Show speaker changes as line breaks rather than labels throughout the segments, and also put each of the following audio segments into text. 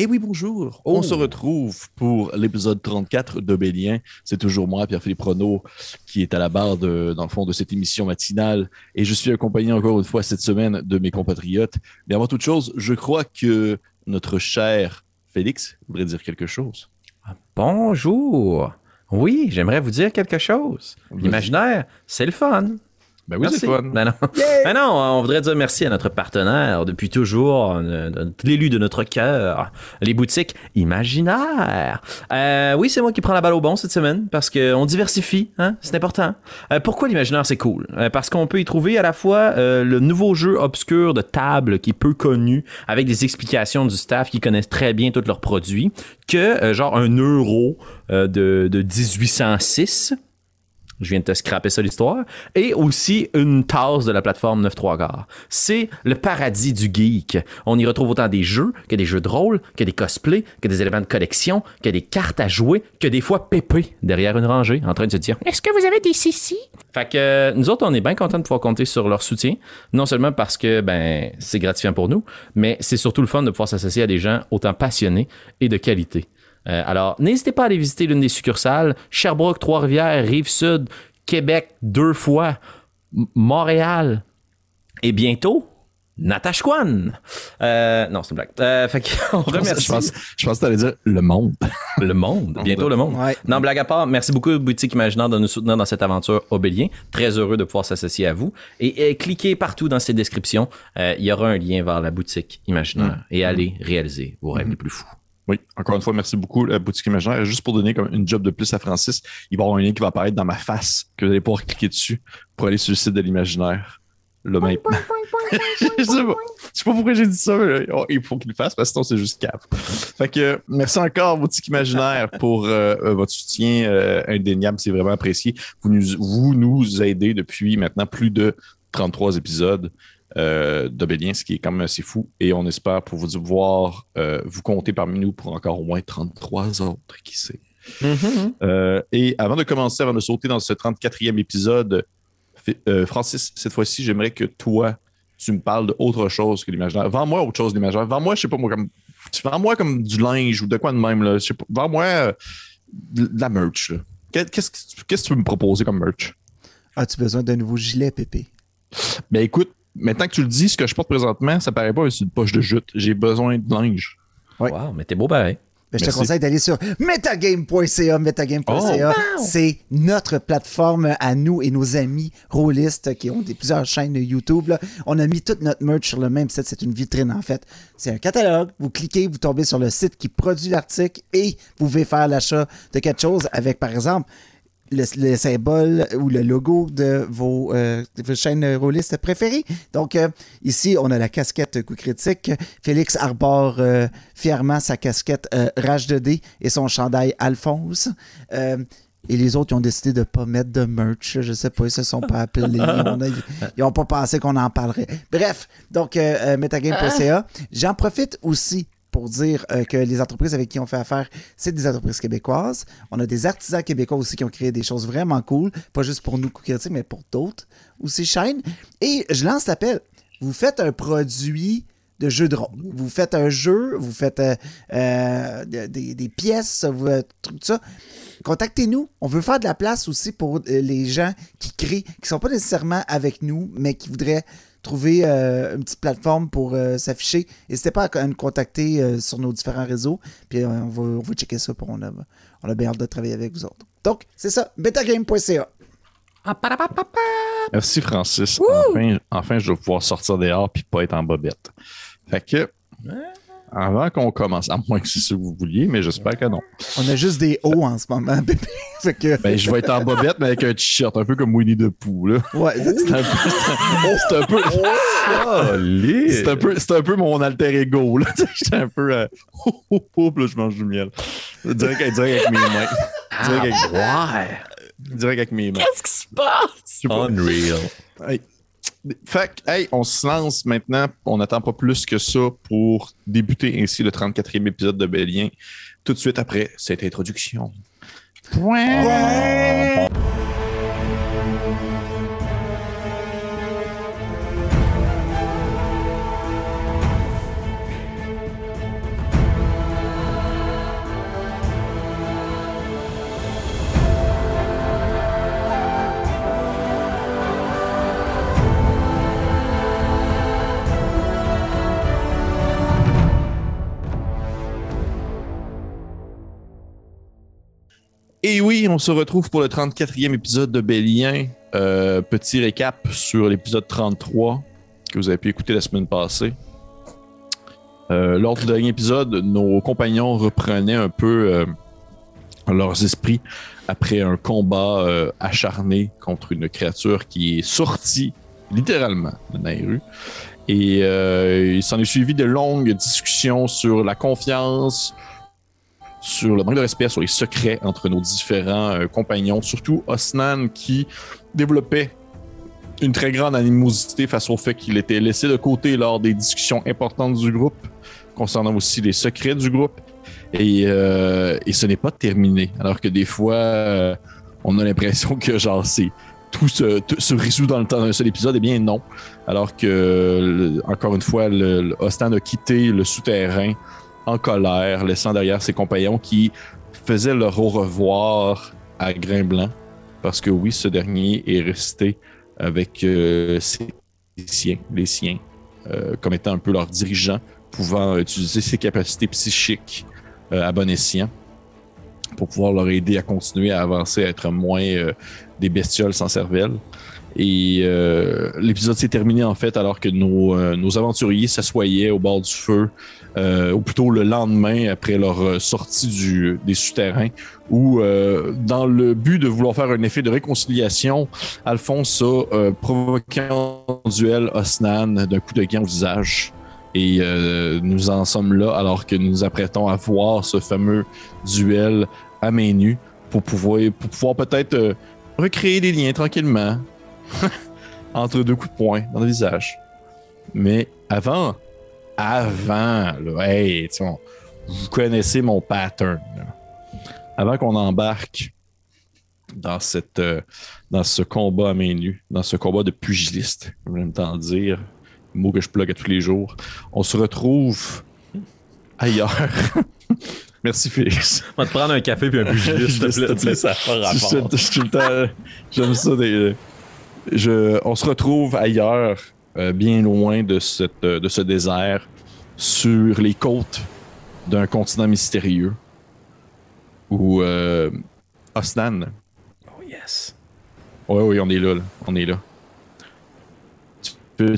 Et oui, bonjour. On se retrouve pour l'épisode 34 d'Obélien. C'est toujours moi, Pierre-Philippe Renaud, qui est à la barre, de, dans le fond, de cette émission matinale. Et je suis accompagné encore une fois cette semaine de mes compatriotes. Mais avant toute chose, je crois que notre cher Félix voudrait dire quelque chose.
Bonjour. Oui, j'aimerais vous dire quelque chose. L'imaginaire, c'est le fun.
Ben oui, c'est fun.
Ben non. Ben non, on voudrait dire merci à notre partenaire depuis toujours, euh, l'élu de notre cœur, les boutiques imaginaires. Euh, oui, c'est moi qui prends la balle au bon cette semaine parce qu'on diversifie, hein, c'est important. Euh, pourquoi l'imaginaire c'est cool? Parce qu'on peut y trouver à la fois le nouveau jeu obscur de table qui est peu connu, avec des explications du staff qui connaissent très bien tous leurs produits, que genre un euro de, de 1806 je viens de te scraper ça l'histoire. Et aussi une tasse de la plateforme 9 3 quarts. C'est le paradis du geek. On y retrouve autant des jeux que des jeux de rôle, que des cosplays, que des éléments de collection, que des cartes à jouer, que des fois pépé derrière une rangée en train de se dire Est-ce que vous avez des CC? Fait que euh, nous autres, on est bien contents de pouvoir compter sur leur soutien. Non seulement parce que ben c'est gratifiant pour nous, mais c'est surtout le fun de pouvoir s'associer à des gens autant passionnés et de qualité. Euh, alors, n'hésitez pas à aller visiter l'une des succursales. Sherbrooke, Trois-Rivières, Rive-Sud, Québec deux fois, Montréal et bientôt Natashquan. Euh, non, c'est une blague. Euh, fait qu'on remercie.
Je pense, je pense que tu allais dire le monde.
le monde. Bientôt le monde. Non, blague à part, merci beaucoup, Boutique Imaginaire, de nous soutenir dans cette aventure Obélien. Très heureux de pouvoir s'associer à vous. Et, cliquez partout dans ces descriptions. Euh, il y aura un lien vers la boutique Imaginaire. Mm. Et allez réaliser vos rêves les plus fous.
Oui, encore une fois, merci beaucoup, la boutique imaginaire. Juste pour donner comme une job de plus à Francis, il va y avoir un lien qui va apparaître dans ma face, que vous allez pouvoir cliquer dessus pour aller sur le site de l'imaginaire. Le même. je sais pas. sais pas pourquoi j'ai dit ça, mais oh, il faut qu'il le fasse parce que sinon c'est juste cap. Fait que merci encore, boutique imaginaire, pour euh, euh, votre soutien euh, indéniable. C'est vraiment apprécié. Vous nous, vous nous aidez depuis maintenant plus de 33 épisodes euh, d'Obélien, ce qui est quand même assez fou. Et on espère pour vous voir euh, vous compter parmi nous pour encore au moins 33 autres, qui sait. Mm-hmm. Euh, et avant de commencer, avant de sauter dans ce 34e épisode, euh, Francis, cette fois-ci, j'aimerais que toi, tu me parles d'autre chose que l'imaginaire. Vends-moi autre chose l'imaginaire. Vends-moi, je sais pas moi, comme. Vends-moi comme du linge ou de quoi de même. Là. Vends-moi de la merch. Qu'est-ce que tu peux me proposer comme merch?
As-tu besoin d'un nouveau gilet, Pépé?
Ben écoute, maintenant que tu le dis, ce que je porte présentement, ça paraît pas une poche de jute. J'ai besoin de linge.
Wow, mais t'es beau pareil.
Ben, je te conseille d'aller sur metagame.ca. Metagame.ca, oh, c'est notre plateforme à nous et nos amis rôlistes qui ont des, plusieurs chaînes YouTube. On a mis toute notre merch sur le même site. C'est une vitrine, en fait. C'est un catalogue. Vous cliquez, vous tombez sur le site qui produit l'article et vous pouvez faire l'achat de quelque chose avec, par exemple, le, symbole ou le logo de vos, euh, chaînes rôlistes préférées. Donc, euh, ici, on a la casquette coup critique. Félix arbore euh, fièrement sa casquette Rage 2D et son chandail Alphonse. et les autres, ils ont décidé de ne pas mettre de merch. Je sais pas, ils se sont pas appelés. ils n'ont pas pensé qu'on en parlerait. Bref, donc, metagame.ca. J'en profite aussi pour dire euh, que les entreprises avec qui on fait affaire, c'est des entreprises québécoises. On a des artisans québécois aussi qui ont créé des choses vraiment cool, pas juste pour nous, mais pour d'autres aussi chaînes. Et je lance l'appel. Vous faites un produit de jeu de rôle. Vous faites un jeu, vous faites euh, euh, des, pièces, vous, tout ça. Contactez-nous. On veut faire de la place aussi pour les gens qui créent, qui ne sont pas nécessairement avec nous, mais qui voudraient trouver euh, une petite plateforme pour euh, s'afficher. N'hésitez pas à, nous contacter euh, sur nos différents réseaux. Puis on va, on, va, checker ça. Pour, on, a, on a bien hâte de travailler avec vous autres. Donc, c'est ça. betagame.ca.
Ah, Merci, Francis. Enfin, enfin, je vais pouvoir sortir dehors et pas être en bobette. Fait que avant qu'on commence, à moins que c'est ce que vous vouliez, mais j'espère que non.
On a juste des hauts en ce moment, bébé.
Ben, je vais être en bobette, mais avec un t-shirt, un peu comme Winnie the Pooh. Là.
Ouais, c'est un peu.
C'est un peu. c'est un peu, c'est un peu mon alter ego. Là. J'étais un peu. Euh... là, je mange du miel. Direct, avec mes mains.
Direct avec, ah,
direct avec mes mains.
Qu'est-ce qui se passe?
Unreal.
Hey. Fait hey, on se lance maintenant. On n'attend pas plus que ça pour débuter ainsi le 34e épisode de Bélien. Tout de suite après cette introduction. Point. Et oui, on se retrouve pour le 34e épisode de Bélien. Euh, petit récap sur l'épisode 33 que vous avez pu écouter la semaine passée. Euh, lors du dernier épisode, nos compagnons reprenaient un peu euh, leurs esprits après un combat euh, acharné contre une créature qui est sortie littéralement de Nairu. Et il s'en est suivi de longues discussions sur la confiance, sur le manque de respect, sur les secrets entre nos différents euh, compagnons, surtout Osnan qui développait une très grande animosité face au fait qu'il était laissé de côté lors des discussions importantes du groupe, concernant aussi les secrets du groupe. Et, euh, et ce n'est pas terminé. Alors que des fois, euh, on a l'impression que genre c'est tout se, résout dans le temps d'un seul épisode. Eh bien non. Alors que, encore une fois, le, a quitté le souterrain en colère, laissant derrière ses compagnons qui faisaient leur au revoir à Grain Blanc. Parce que oui, ce dernier est resté avec euh, ses siens, les siens, euh, comme étant un peu leur dirigeant, pouvant utiliser ses capacités psychiques euh, à bon escient pour pouvoir leur aider à continuer à avancer, à être moins des bestioles sans cervelle. Et l'épisode s'est terminé en fait alors que nos aventuriers s'assoyaient au bord du feu, euh, ou plutôt le lendemain après leur euh, sortie du, des souterrains, où euh, dans le but de vouloir faire un effet de réconciliation, Alphonse a provoqué un duel Osnan d'un coup de gant au visage. Et nous en sommes là alors que nous nous apprêtons à voir ce fameux duel à main nue pour pouvoir, pour pouvoir peut-être recréer des liens tranquillement entre deux coups de poing dans le visage. Mais avant, avant, là, hey, on- vous connaissez mon pattern. là. Avant qu'on embarque dans, cette, euh, dans ce combat à main nue, dans ce combat de pugiliste, comme j'aime tant dire, mot que je plug à tous les jours, on se retrouve ailleurs. Merci Félix.
On va te prendre un café puis un pugiliste, s'il te plaît. Ça
J'aime ça. des- je, on se retrouve ailleurs, euh, bien loin de, cette, euh, de ce désert, sur les côtes d'un continent mystérieux où euh, Osnan.
Oh yes.
Oui, oui, on est là, là. On est là. Tu peux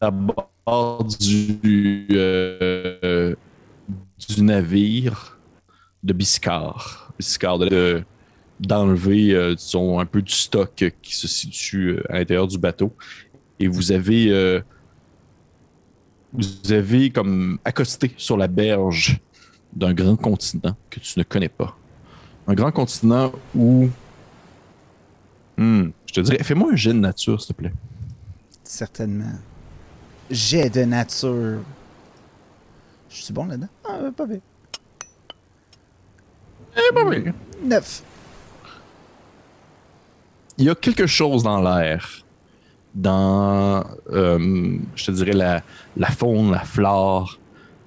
à bord du, euh, du navire de Biscar. Biscar, de- de- d'enlever, euh, un peu du stock qui se situe à l'intérieur du bateau. Et vous avez, euh, vous avez comme accosté sur la berge d'un grand continent que tu ne connais pas. Un grand continent où Hmm, je te dirais, fais-moi un jet de nature, s'il te plaît.
Certainement. Jet de nature. Je suis bon là-dedans? Ah, pas bien.
Eh,
Neuf.
Il y a quelque chose dans l'air, dans, euh, je te dirais, la, la faune, la flore,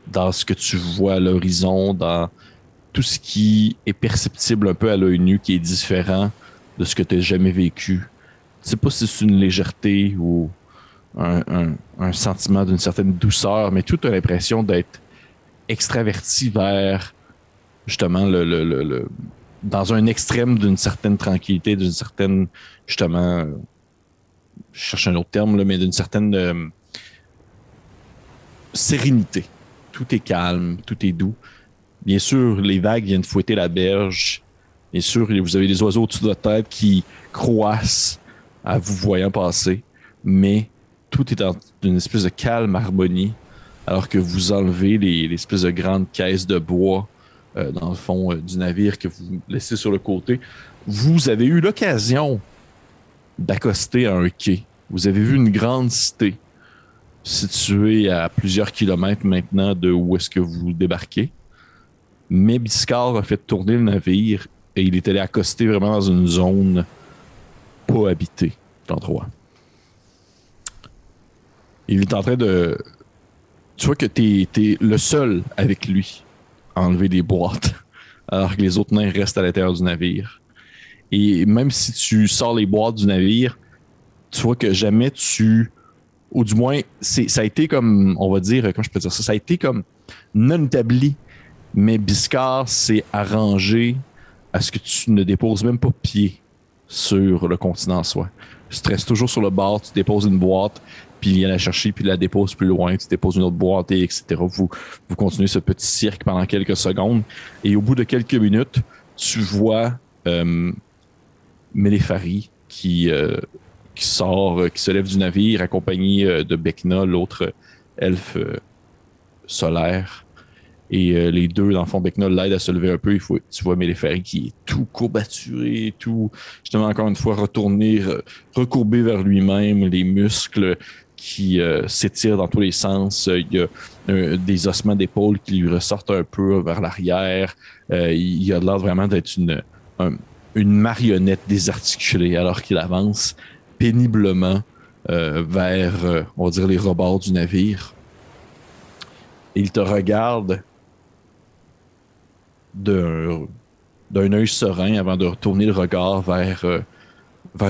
dans ce que tu vois à l'horizon, dans tout ce qui est perceptible un peu à l'œil nu, qui est différent de ce que tu jamais vécu. Je sais pas si c'est une légèreté ou un, un- sentiment d'une certaine douceur, mais tout a l'impression d'être extraverti vers justement le, le- le- le- dans un extrême d'une certaine tranquillité, d'une certaine justement je cherche un autre terme mais d'une certaine euh, sérénité. Tout est calme, tout est doux. Bien sûr, les vagues viennent fouetter la berge. Bien sûr, vous avez des oiseaux au-dessus de votre tête qui croissent à vous voyant passer, mais tout est dans une espèce de calme harmonie, alors que vous enlevez les, les espèces de grandes caisses de bois euh, dans le fond euh, du navire que vous laissez sur le côté. Vous avez eu l'occasion d'accoster à un quai. Vous avez vu une grande cité située à plusieurs kilomètres maintenant de où est-ce que vous débarquez. Mais Biscar a fait tourner le navire et il est allé accoster vraiment dans une zone pas habitée d'endroit. Il est en train de. Tu vois que t'es es le seul avec lui à enlever des boîtes, alors que les autres nains restent à l'intérieur du navire. Et même si tu sors les boîtes du navire, tu vois que jamais tu. Ou du moins, ça a été comme, on va dire, comment je peux dire ça, ça a été comme non établi, mais Biscar s'est arrangé à ce que tu ne déposes même pas pied sur le continent en soi. Tu te restes toujours sur le bord, tu déposes une boîte, puis il vient la chercher, puis la dépose plus loin, tu déposes une autre boîte, et etc. Vous, vous continuez ce petit cirque pendant quelques secondes, et au bout de quelques minutes, tu vois euh, Mélépharie qui, euh, qui sort, euh, qui se lève du navire, accompagné euh, de Bekna, l'autre elfe solaire. Et les deux, dans le fond, Bekna l'aide à se lever un peu. Tu vois Mélépharie qui est tout courbaturé, tout, justement, encore une fois, retourné, re- recourbé vers lui-même, les muscles qui euh, s'étirent dans tous les sens. Il y a des ossements d'épaule qui lui ressortent un peu vers l'arrière. Il il a l'air vraiment d'être une, un- une marionnette désarticulée alors qu'il avance péniblement euh, vers, euh, on va dire, les rebords du navire. Il te regarde d'un œil serein avant de retourner le regard vers, euh,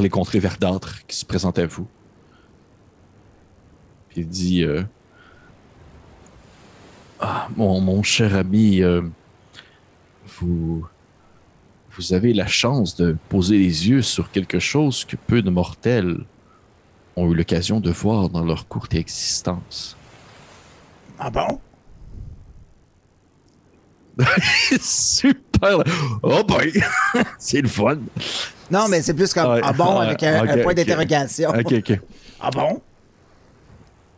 les contrées verdâtres qui se présentent à vous. Puis il dit Ah, mon, cher ami, vous, vous avez la chance de poser les yeux sur quelque chose que peu de mortels ont eu l'occasion de voir dans leur courte existence.
Ah bon?
Super! Oh boy! C'est le fun!
Non, mais c'est plus comme ah bon avec un, point d'interrogation.
Ok, ok.
Ah bon?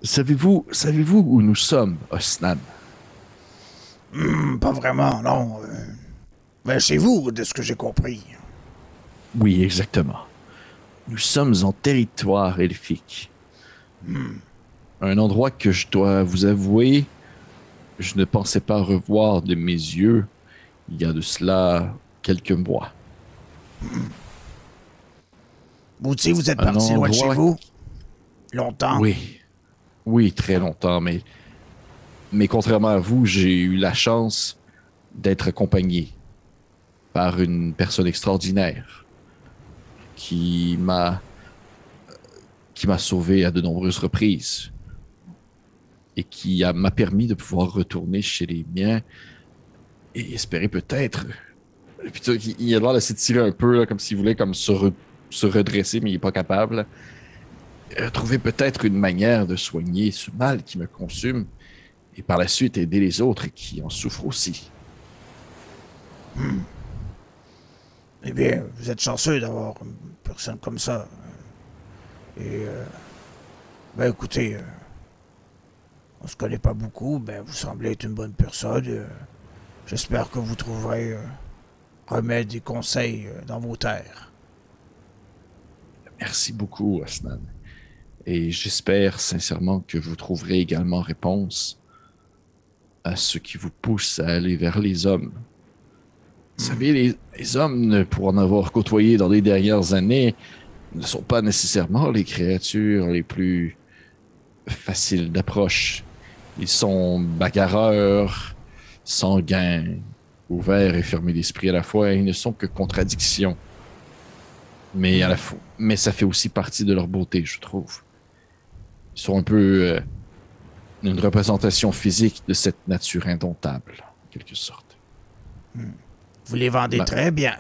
Savez-vous savez-vous où nous sommes, Osnan?
Hmm, pas vraiment, non. Ben, chez vous, de ce que j'ai compris.
Oui, exactement. Nous sommes en territoire elfique. Un endroit que je dois vous avouer, je ne pensais pas revoir de mes yeux il y a de cela quelques mois.
Vous aussi, vous êtes parti loin de chez vous? Longtemps?
Oui. Oui, très longtemps, mais. Mais contrairement à vous, j'ai eu la chance d'être accompagné par une personne extraordinaire qui m'a. qui m'a sauvé à de nombreuses reprises et qui m'a permis de pouvoir retourner chez les miens et espérer peut-être. Puis, il a l'air de s'étirer un peu, là, comme s'il voulait comme se, se redresser, mais il n'est pas capable euh, trouver peut-être une manière de soigner ce mal qui me consume et par la suite aider les autres qui en souffrent aussi.
Eh bien, vous êtes chanceux d'avoir une personne comme ça. Et, euh, ben écoutez, euh, on se connaît pas beaucoup, ben vous semblez être une bonne personne. euh, J'espère que vous trouverez euh, remède et conseils euh, dans vos terres.
Merci beaucoup, Asnan. Et j'espère sincèrement que vous trouverez également réponse à ce qui vous pousse à aller vers les hommes. Vous savez, les, hommes, pour en avoir côtoyé dans les dernières années, ne sont pas nécessairement les créatures les plus faciles d'approche. Ils sont bagarreurs, sanguins, ouverts et fermés d'esprit à la fois. Ils ne sont que contradictions. Mais, à la fois, mais ça fait aussi partie de leur beauté, je trouve. Ils sont un peu euh, une représentation physique de cette nature indomptable, en quelque sorte.
Vous les vendez
Ben.
très bien.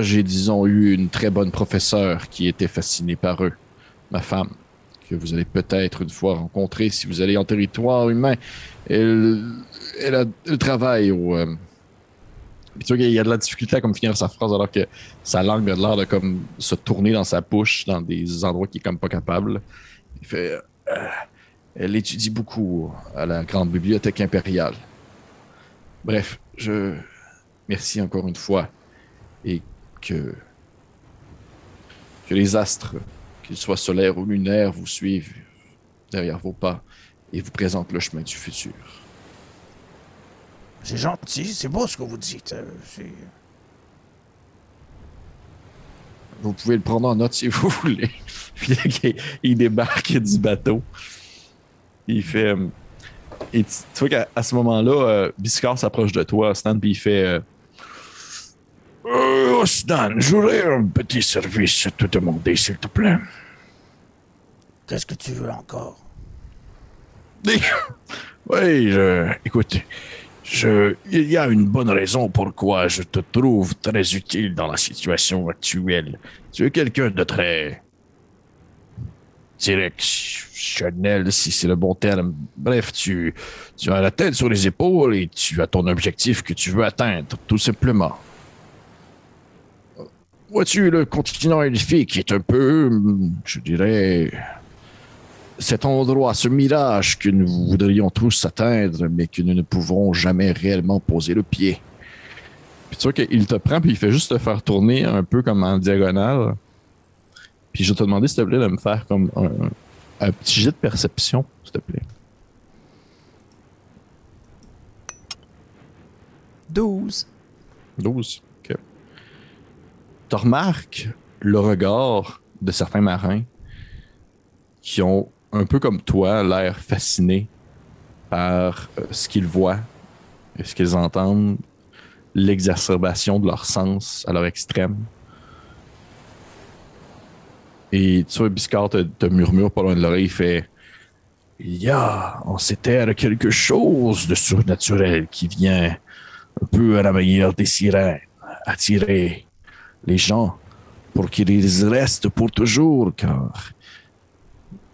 J'ai, disons, eu une très bonne professeure qui était fascinée par eux, ma femme, que vous allez peut-être une fois rencontrer si vous allez en territoire humain. Elle, elle, a, elle travaille au. euh, puis tu vois qu'il y a de la difficulté à comme finir sa phrase alors que sa langue a l'air de comme se tourner dans sa bouche dans des endroits qu'il est comme pas capable. Il fait. euh, elle étudie beaucoup à la grande bibliothèque impériale. Bref, je. Merci encore une fois et que, que les astres, qu'ils soient solaires ou lunaires, vous suivent derrière vos pas et vous présentent le chemin du futur.
C'est gentil, c'est beau ce que vous dites. euh, c'est-
Vous pouvez le prendre en note si vous voulez. Il- débarque du bateau. Il fait. euh, Et tu, vois qu'à à ce moment-là, euh, Biscard s'approche de toi, Stan, puis il fait. Euh, Stan, j'aurais un petit service à te demander, s'il te plaît.
Qu'est-ce que tu veux encore?
Oui, je, écoute,
Je, il y a une bonne raison pourquoi je te trouve très utile dans la situation actuelle. Tu es quelqu'un de très directionnel, si c'est le bon terme. Bref, tu, tu as la tête sur les épaules et tu as ton objectif que tu veux atteindre, tout simplement. Vois-tu, le continent elfique est un peu, je dirais, cet endroit, ce mirage que nous voudrions tous atteindre, mais que nous ne pouvons jamais réellement poser le pied. Puis tu vois qu'il te prend, puis il fait juste te faire tourner un peu comme en diagonale. Puis je vais te demander, s'il te plaît, de me faire comme un, un petit jet de perception, s'il te plaît.
12.
12. Tu le regard de certains marins qui ont, un peu comme toi, l'air fascinés par euh, ce qu'ils voient et ce qu'ils entendent, l'exacerbation de leur sens à leur extrême. Et tu vois, Biscard te, te murmure pas loin de l'oreille, il fait
Il y a en ces terres quelque chose de surnaturel qui vient un peu à la manière des sirènes, attirer les gens pour qu'ils restent pour toujours, car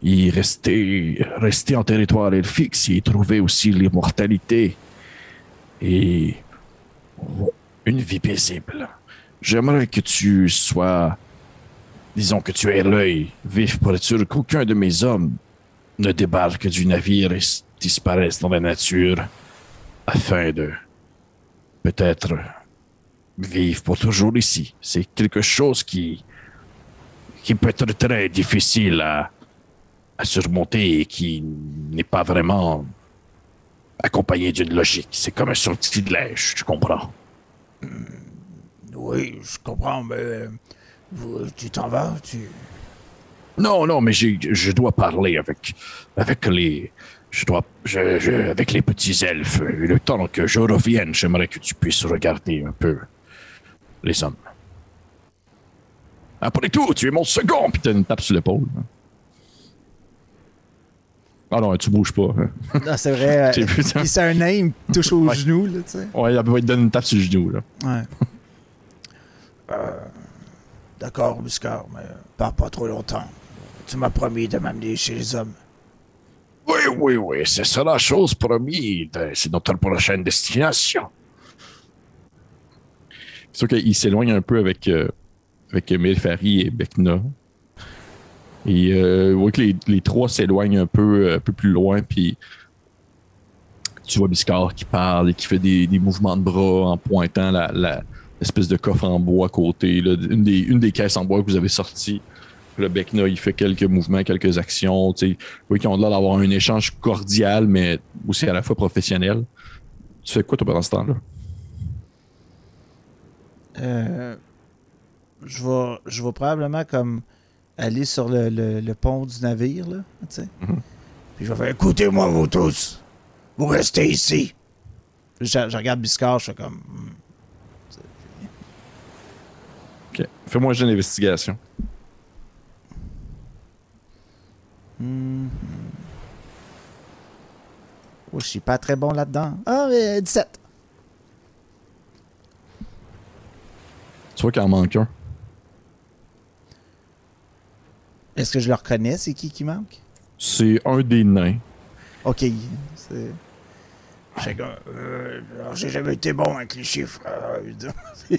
y rester, rester en territoire c'est y trouver aussi l'immortalité et une vie paisible. J'aimerais que tu sois, disons que tu aies l'œil vif pour être sûr qu'aucun de mes hommes ne débarque du navire et disparaisse dans la nature afin de peut-être vivre pour toujours ici. C'est quelque chose qui, qui peut être très difficile à, à surmonter et qui n'est pas vraiment accompagné d'une logique. C'est comme un sortilège, tu comprends?
Oui, je comprends, mais tu t'en vas, tu...
Non, non, mais je dois parler avec, avec les. Je dois. je- je- avec les petits elfes. Le temps que je revienne, j'aimerais que tu puisses regarder un peu les hommes. Après tout, tu es mon second,
Puis t'as une tape sur l'épaule. Ah non, tu bouges pas. hein.
Non, c'est vrai. euh,
J'ai vu ça.
Puis c'est un name, touche au
Ouais.
genou, là, tu sais.
Ouais, il te donner une tape sur le genou. Là.
Ouais.
D'accord, Muscar, mais pas, pas trop longtemps. Tu m'as promis de m'amener chez les hommes.
Oui, oui, oui, c'est ça la chose promise. C'est notre prochaine destination.
C'est sûr qu'il s'éloigne un peu avec, euh, avec Melfari et Bekna. Et euh, vous voyez que les, les trois s'éloignent un peu, euh, un peu plus loin, puis tu vois Biscard qui parle et qui fait des, des mouvements de bras en pointant la, la- l'espèce de coffre en bois à côté, là, une, des, une des caisses en bois que vous avez sorties. Le Bekna, il fait quelques mouvements, quelques actions. tu sais. Voyez qu'ils ont l'air d'avoir un échange cordial, mais aussi à la fois professionnel. Tu fais quoi, toi, pendant ce temps-là?
Euh, je vais, je vais probablement comme aller sur le, le- le pont du navire, là, tu sais.
Puis je vais faire, écoutez-moi, vous tous. Vous restez ici.
Je, je regarde Biscard, je fais comme... hmm.
Ok. Fais-moi un jeu d'investigation.
Hmm. Oh, je suis pas très bon là-dedans. Ah, mais 17.
Tu vois qu'il en manque un.
Est-ce que je le reconnais, c'est qui qui manque?
C'est un des nains.
Ok. c'est-
J'ai euh, jamais été bon avec les chiffres. euh,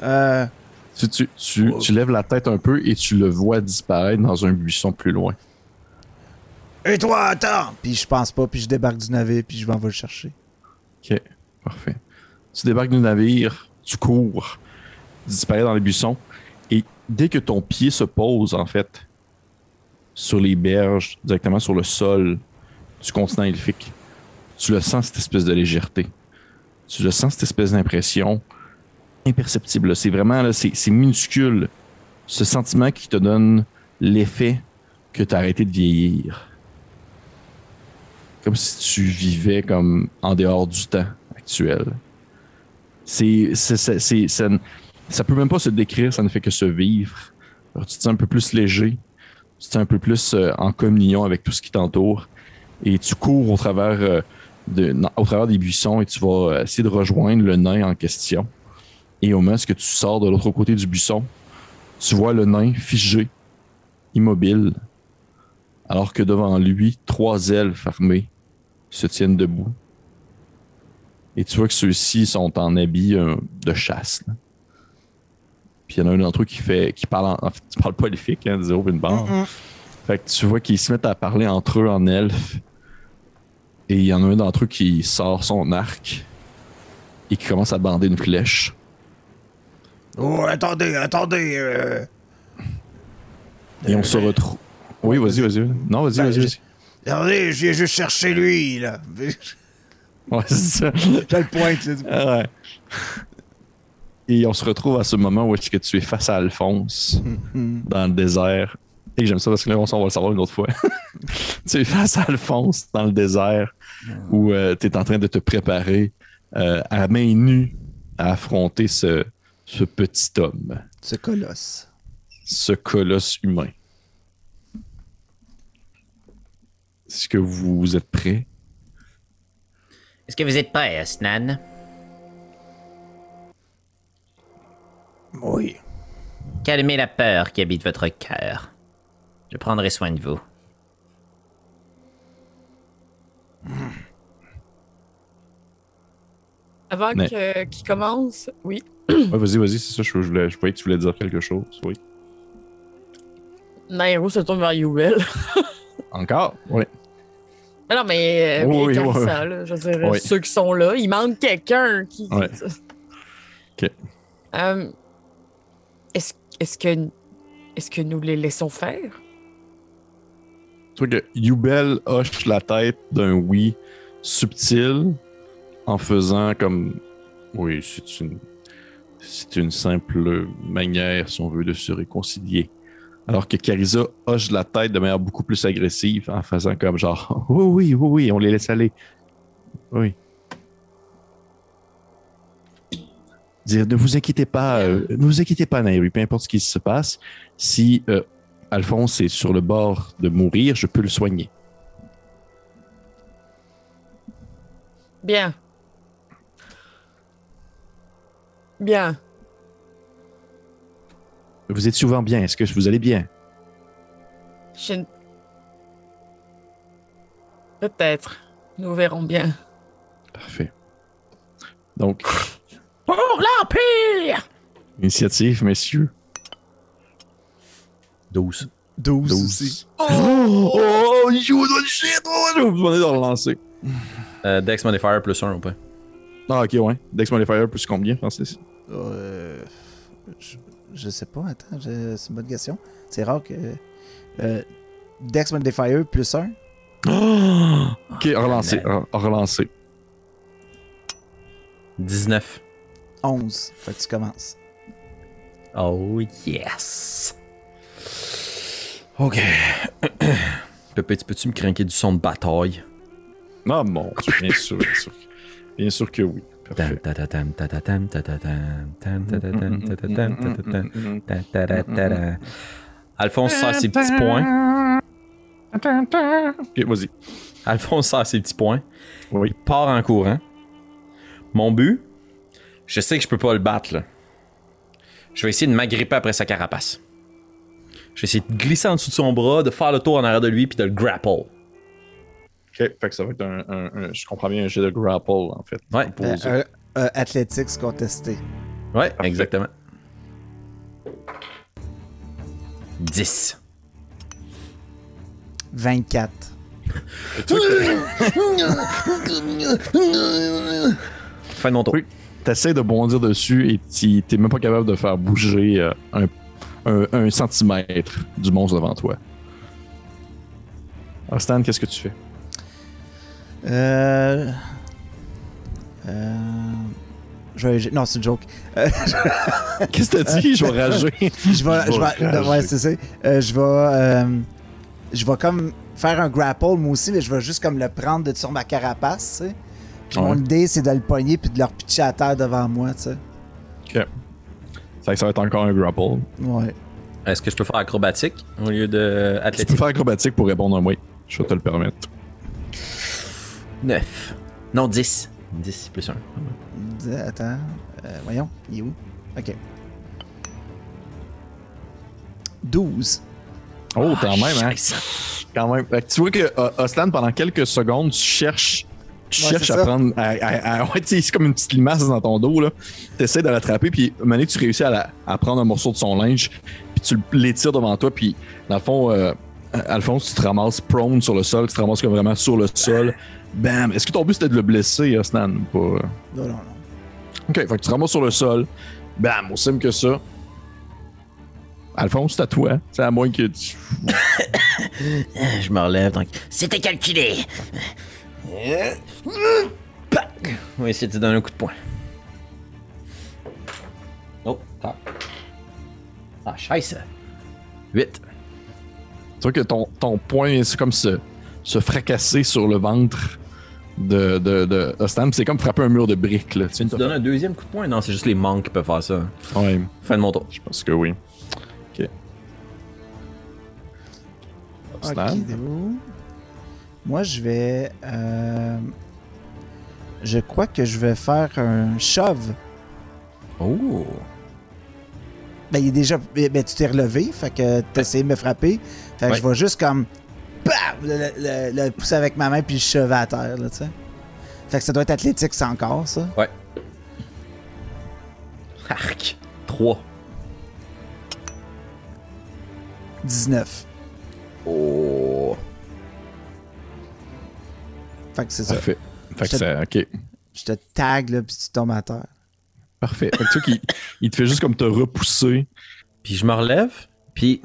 Euh,
Tu, tu, tu, tu lèves la tête un peu et tu le vois disparaître dans un buisson plus loin.
Et toi, attends.
puis je pense pas, puis je débarque du navire, puis je m'en vais le chercher.
Ok, parfait. Tu débarques du navire, tu cours, tu disparais dans les buissons, et dès que ton pied se pose, en fait, sur les berges, directement sur le sol du continent elfique, tu le sens, cette espèce de légèreté. Tu le sens, cette espèce d'impression imperceptible. C'est vraiment, c'est minuscule. Ce sentiment qui te donne l'effet que tu as arrêté de vieillir. Comme si tu vivais comme en dehors du temps actuel. C'est- ça, peut même pas se décrire, ça ne fait que se vivre. Alors, tu te sens un peu plus léger, tu te sens un peu plus euh, en communion avec tout ce qui t'entoure, et tu cours au travers euh, de- au travers des buissons et tu vas euh, essayer de rejoindre le nain en question. Et au moment où tu sors de l'autre côté du buisson, tu vois le nain figé, immobile, alors que devant lui, trois elfes armés se tiennent debout. Et tu vois que ceux-ci sont en habit euh, de chasse. là. Puis il y en a un d'entre eux qui fait qui parle en, en fait, tu parles pas elfique, hein, zéro une barre.
Mm-mm.
Fait que tu vois qu'ils se mettent à parler entre eux en elfe. Et il y en a un d'entre eux qui sort son arc et qui commence à bander une flèche.
Oh, attendez, attendez. euh,
Et on se retrouve. Oui, vas-y, vas-y. Non, vas-y,
Ben,
vas-y.
Attendez, je viens juste chercher lui, là.
Ouais, c'est ça.
Quel point, là.
Ah ouais. Et on se retrouve à ce moment où est-ce que tu es face à Alphonse
Mm.
dans le désert. Et j'aime ça parce que là, on s'en va le savoir une autre fois. tu es face à Alphonse dans le désert où tu es en train de te préparer euh, à main nue à affronter ce, ce petit homme,
Ce colosse.
ce colosse humain. Est-ce que vous êtes prêts?
Est-ce que vous êtes prêt, Snan?
Oui.
Calmez la peur qui habite votre cœur. Je prendrai soin de vous.
Avant
Mais-
que- qu'il commence, oui.
Ouais, vas-y, vas-y, c'est ça. Je, voulais, je voyais que tu voulais dire quelque chose. Oui.
Nairo se tourne vers Youbel.
Encore? Oui.
Mais non, mais, euh,
Oui,
mais
oui,
Carissa,
ouais.
là, je veux dire,
Oui.
ceux qui sont là, il manque quelqu'un qui.
Ouais. Ok.
Euh, est-ce, que. Nous les laissons faire?
Vois que Yubel hoche la tête d'un oui subtil en faisant comme oui, c'est une c'est une simple manière, si on veut, de se réconcilier. Alors que Carissa hoche la tête de manière beaucoup plus agressive en faisant comme genre oui, oui, oui, oui, on les laisse aller. Oui. Dire ne vous inquiétez pas, euh, ne vous inquiétez pas, Nairi, peu importe ce qui se passe, si euh, Alphonse est sur le bord de mourir, je peux le soigner.
Bien. Bien.
Vous êtes souvent bien. Est-ce que vous allez bien?
Je... ne- Peut-être. Nous verrons bien.
Parfait. Donc,
Pour l'Empire!
initiative, messieurs.
12.
12,
12.
aussi.
Oh, oh, il joue dans le shit! Oh, je vais vous demander de relancer.
Euh, Dex Modifier plus 1 ou pas?
Ah, ok, ouais. Dex Modifier plus combien, Francis?
Euh, je, je sais pas, attends, je- c'est une bonne question. C'est rare que. Euh, Dex Modifier plus 1.
ok, relancer. re- Relancer.
19.
11. Fait que tu commences.
Oh yes! Ok. Pépé, tu peux-tu me craquer du son de bataille?
Ah, mon Dieu, bien sûr, bien sûr. Bien sûr que oui.
Alphonse sort ses petits points.
Ok, vas-y.
Alphonse sort ses petits points.
Oui.
Il part en courant. Mon but, je sais que je peux pas le battre, là. Je vais essayer de m'agripper après sa carapace. Je vais essayer de glisser en dessous de son bras, de faire le tour en arrière de lui, puis de le grapple.
Ok, fait que ça va être un, un- un- je comprends bien, un jet de grapple, en fait.
Ouais.
Euh, euh, euh, Athletics contesté.
Ouais, exactement. 10.
24.
Fin de mon tour.
Oui. T'essaies de bondir dessus et t'y- t'es même pas capable de faire bouger euh, un, un- un centimètre du monstre devant toi. Alors, Stan, qu'est-ce que tu fais?
Euh. Euh. Je vais. Non, c'est une joke. Euh,
Qu'est-ce que t'as dit? Je vais rager.
je vais.
Je vais
ouais, c'est ça. Euh, je vais. euh, je vais comme faire un grapple, moi aussi, mais je vais juste comme le prendre de sur ma carapace, tu sais. Puis mon idée, c'est de le pogner puis de le repitcher à terre devant moi, tu sais.
Ok. Ça, ça va être encore un grapple.
Ouais.
Est-ce que je peux faire acrobatique au lieu de
Tu peux
athlétique?
faire acrobatique pour répondre à moi. Je vais te le permettre.
9. Non, 10. 10 plus 1.
Dix- Attends. euh, voyons, il est où? Ok. 12.
Oh, quand même, hein. Quand même. Fait que tu vois que Oslan, pendant quelques secondes, tu cherches. Tu
Ouais,
cherches à
ça.
prendre. À, à- à- ouais, c'est comme une petite limace dans ton dos, là. Tu essaies de l'attraper, puis à un moment donné, tu réussis à, la- à prendre un morceau de son linge, puis tu l'étires devant toi, puis dans le fond, euh, Alphonse, tu te ramasses prone sur le sol, tu te ramasses comme vraiment sur le sol. Bam! Est-ce que ton but c'était de le blesser, ou pas?
Non, non, non.
Ok, fait que tu te ramasses sur le sol. Bam! Aussi simple que ça. Alphonse, c'est à toi. C'est à moins que tu.
Je me relève. Donc...
C'était calculé.
Pac! On va essayer de te donner un coup de poing. Oh, ah. Ah, scheiße. 8.
Tu vois que ton, ton poing, c'est comme se, se fracasser sur le ventre de, de, de. C'est comme frapper un mur de briques. Là. Tu
Tu
te-
donnes un deuxième coup de poing? Non, c'est juste les manques qui peuvent faire ça.
Ouais,
Fin de mon tour.
je pense que oui. Ok.
Moi, je vais. euh, Je crois que je vais faire un shove.
Oh!
Ben, il est déjà. Ben, tu t'es relevé, fait que t'as essayé de me frapper. Fait que
Ouais.
je vais juste comme. Bam! Le, le- le pousser avec ma main puis le shove à terre, là, tu sais. Fait que ça doit être athlétique, c'est encore, ça.
Ouais. Arc. 3.
19.
Oh!
Fait que c'est ça.
Parfait. Fait que
Je te-
ça, ok.
Je te tag, là, puis tu tombes à terre.
Parfait. Fait que tu vois qu'il il te fait juste comme te repousser.
Puis je me relève, puis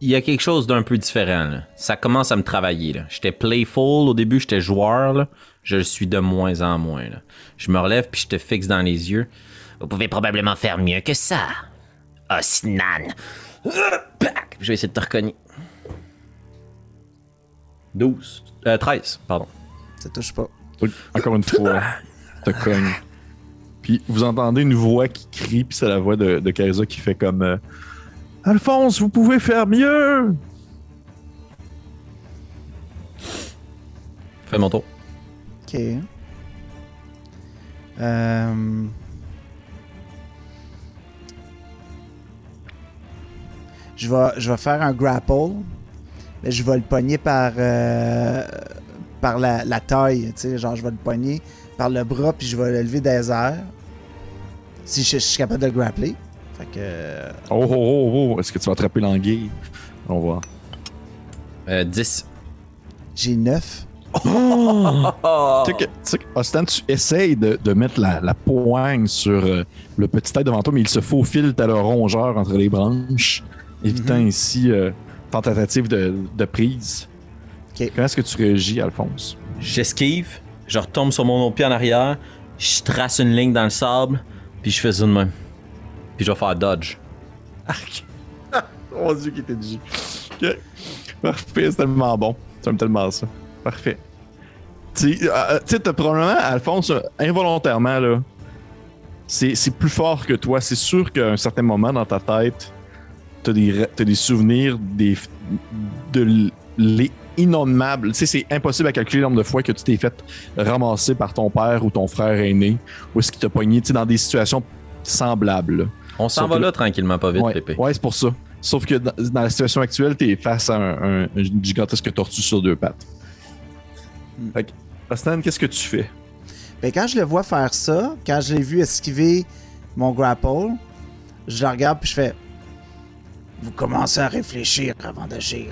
il y a quelque chose d'un peu différent. là. Ça commence à me travailler. là. J'étais playful au début, j'étais joueur. là. Je le suis de moins en moins. là. Je me relève, puis je te fixe dans les yeux.
Vous pouvez probablement faire mieux que ça. Osnan.
Je vais essayer de te recogner. 12. Euh, 13, pardon.
Ça touche pas.
Oui, Encore une fois, te cogne. Puis vous entendez une voix qui crie, puis c'est la voix de, de qui fait comme euh, Alphonse, vous pouvez faire mieux!
Fais mon tour.
Ok. Euh... Je vais, je vais faire un grapple, mais je vais le pogner par, euh, par la, la taille. Tu sais, genre, je vais le pogner par le bras, puis je vais le lever des airs. Si je, je suis capable de le grappler. Fait que. euh,
Oh, oh, oh, oh, est-ce que tu vas attraper l'anguille? On va voir.
Euh, 10.
J'ai 9.
Tu sais que, tu sais que, Austin, tu essayes de, de mettre la, la poigne sur euh, le petit tête devant toi, mais il se faufile tel rongeur entre les branches, évitant ainsi euh, tentative de, de prise. Comment est-ce que tu réagis, Alphonse?
J'esquive, je retombe sur mon autre pied en arrière, je trace une ligne dans le sable, puis je fais ça de même. Puis je vais faire dodge.
Arc! Mon dieu, qui était dit. Ok. Parfait, c'est tellement bon. J'aime tellement ça. Parfait. Tu sais, euh, tu sais, t'as probablement, Alphonse, euh, involontairement, là, c'est c'est plus fort que toi. C'est sûr qu'à un certain moment dans ta tête, t'as des, des souvenirs des, de les innommables. Tu sais, c'est impossible à calculer le nombre de fois que tu t'es fait ramasser par ton père ou ton frère aîné, ou est-ce qu'il t'a pogné, tu sais, dans des situations semblables.
On s'en va
que-
là tranquillement, pas vite,
Ouais,
Pépé.
ouais c'est pour ça. Sauf que dans, dans la situation actuelle, t'es face à un, un- une gigantesque tortue sur deux pattes.
Hmm.
Fait que, qu'est-ce que tu fais?
Ben, quand je le vois faire ça, quand je l'ai vu esquiver mon grapple, je le regarde puis je fais Vous commencez à réfléchir avant d'agir.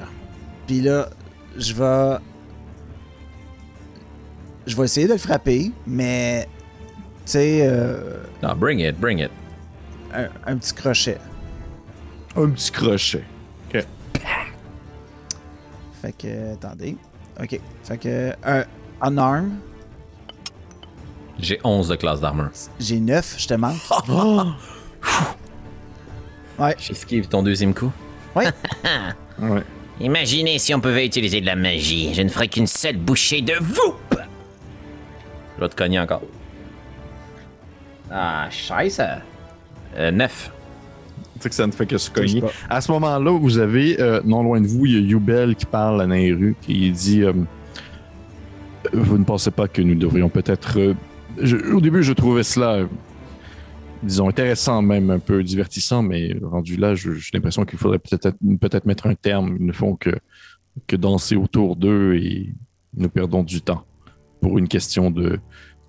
Puis là, je vais. Je vais essayer de le frapper, mais. Tu sais, euh,
Non, bring it, bring it.
un, un petit crochet.
Un petit crochet.
Fait que. Attendez. Ok. Fait que. Un, un arm,
J'ai 11 de classe d'armure.
j'ai 9, je te manque. ouais.
J'esquive ton deuxième coup?
Ouais.
Imaginez si on pouvait utiliser de la magie. Je ne ferais qu'une seule bouchée de vous.
Je vais te cogner encore. Ah, scheiße. Euh, 9.
Tu sais que ça ne fait que se cogner. À ce moment-là, vous avez, euh, non loin de vous, il y a Yubel qui parle à Nairu, qui dit euh, Vous ne pensez pas que nous devrions peut-être. euh, au début, je trouvais cela, euh, disons, intéressant, même un peu divertissant, mais rendu là, j'ai l'impression qu'il faudrait peut-être peut-être mettre un terme. Ils ne font que, que danser autour d'eux et nous perdons du temps pour une question de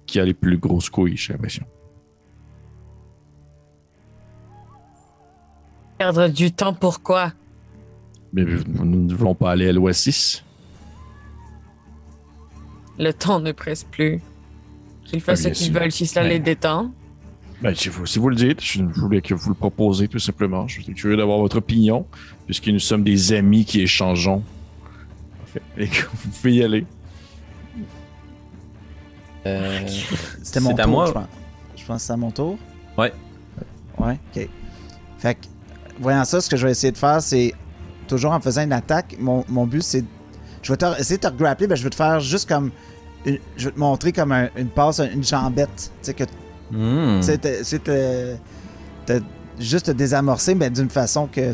qui a les plus grosses couilles, j'ai l'impression.
Perdre du temps, pourquoi?
Mais nous ne voulons pas aller à l'Oasis.
Le temps ne presse plus. Ils font
Ah,
ce qu'ils veulent si cela
Ouais.
les détend.
Ben, si vous, si vous le dites, je voulais que vous le proposiez tout simplement. Je suis curieux d'avoir votre opinion, puisque nous sommes des amis qui échangeons. Et que vous pouvez y aller.
Euh,
C'était mon
C'est à
tour,
moi.
je pense. Je pense que c'est à mon tour.
Ouais.
Ouais, ok. Fait que, voyant ça, ce que je vais essayer de faire, c'est toujours en faisant une attaque. Mon, mon but, c'est. Je vais te- essayer de te grappler, ben, je vais te faire juste comme. une- je vais te montrer comme un- une passe, une jambette. Tu sais, que te- te- juste te désamorcer, mais d'une façon que.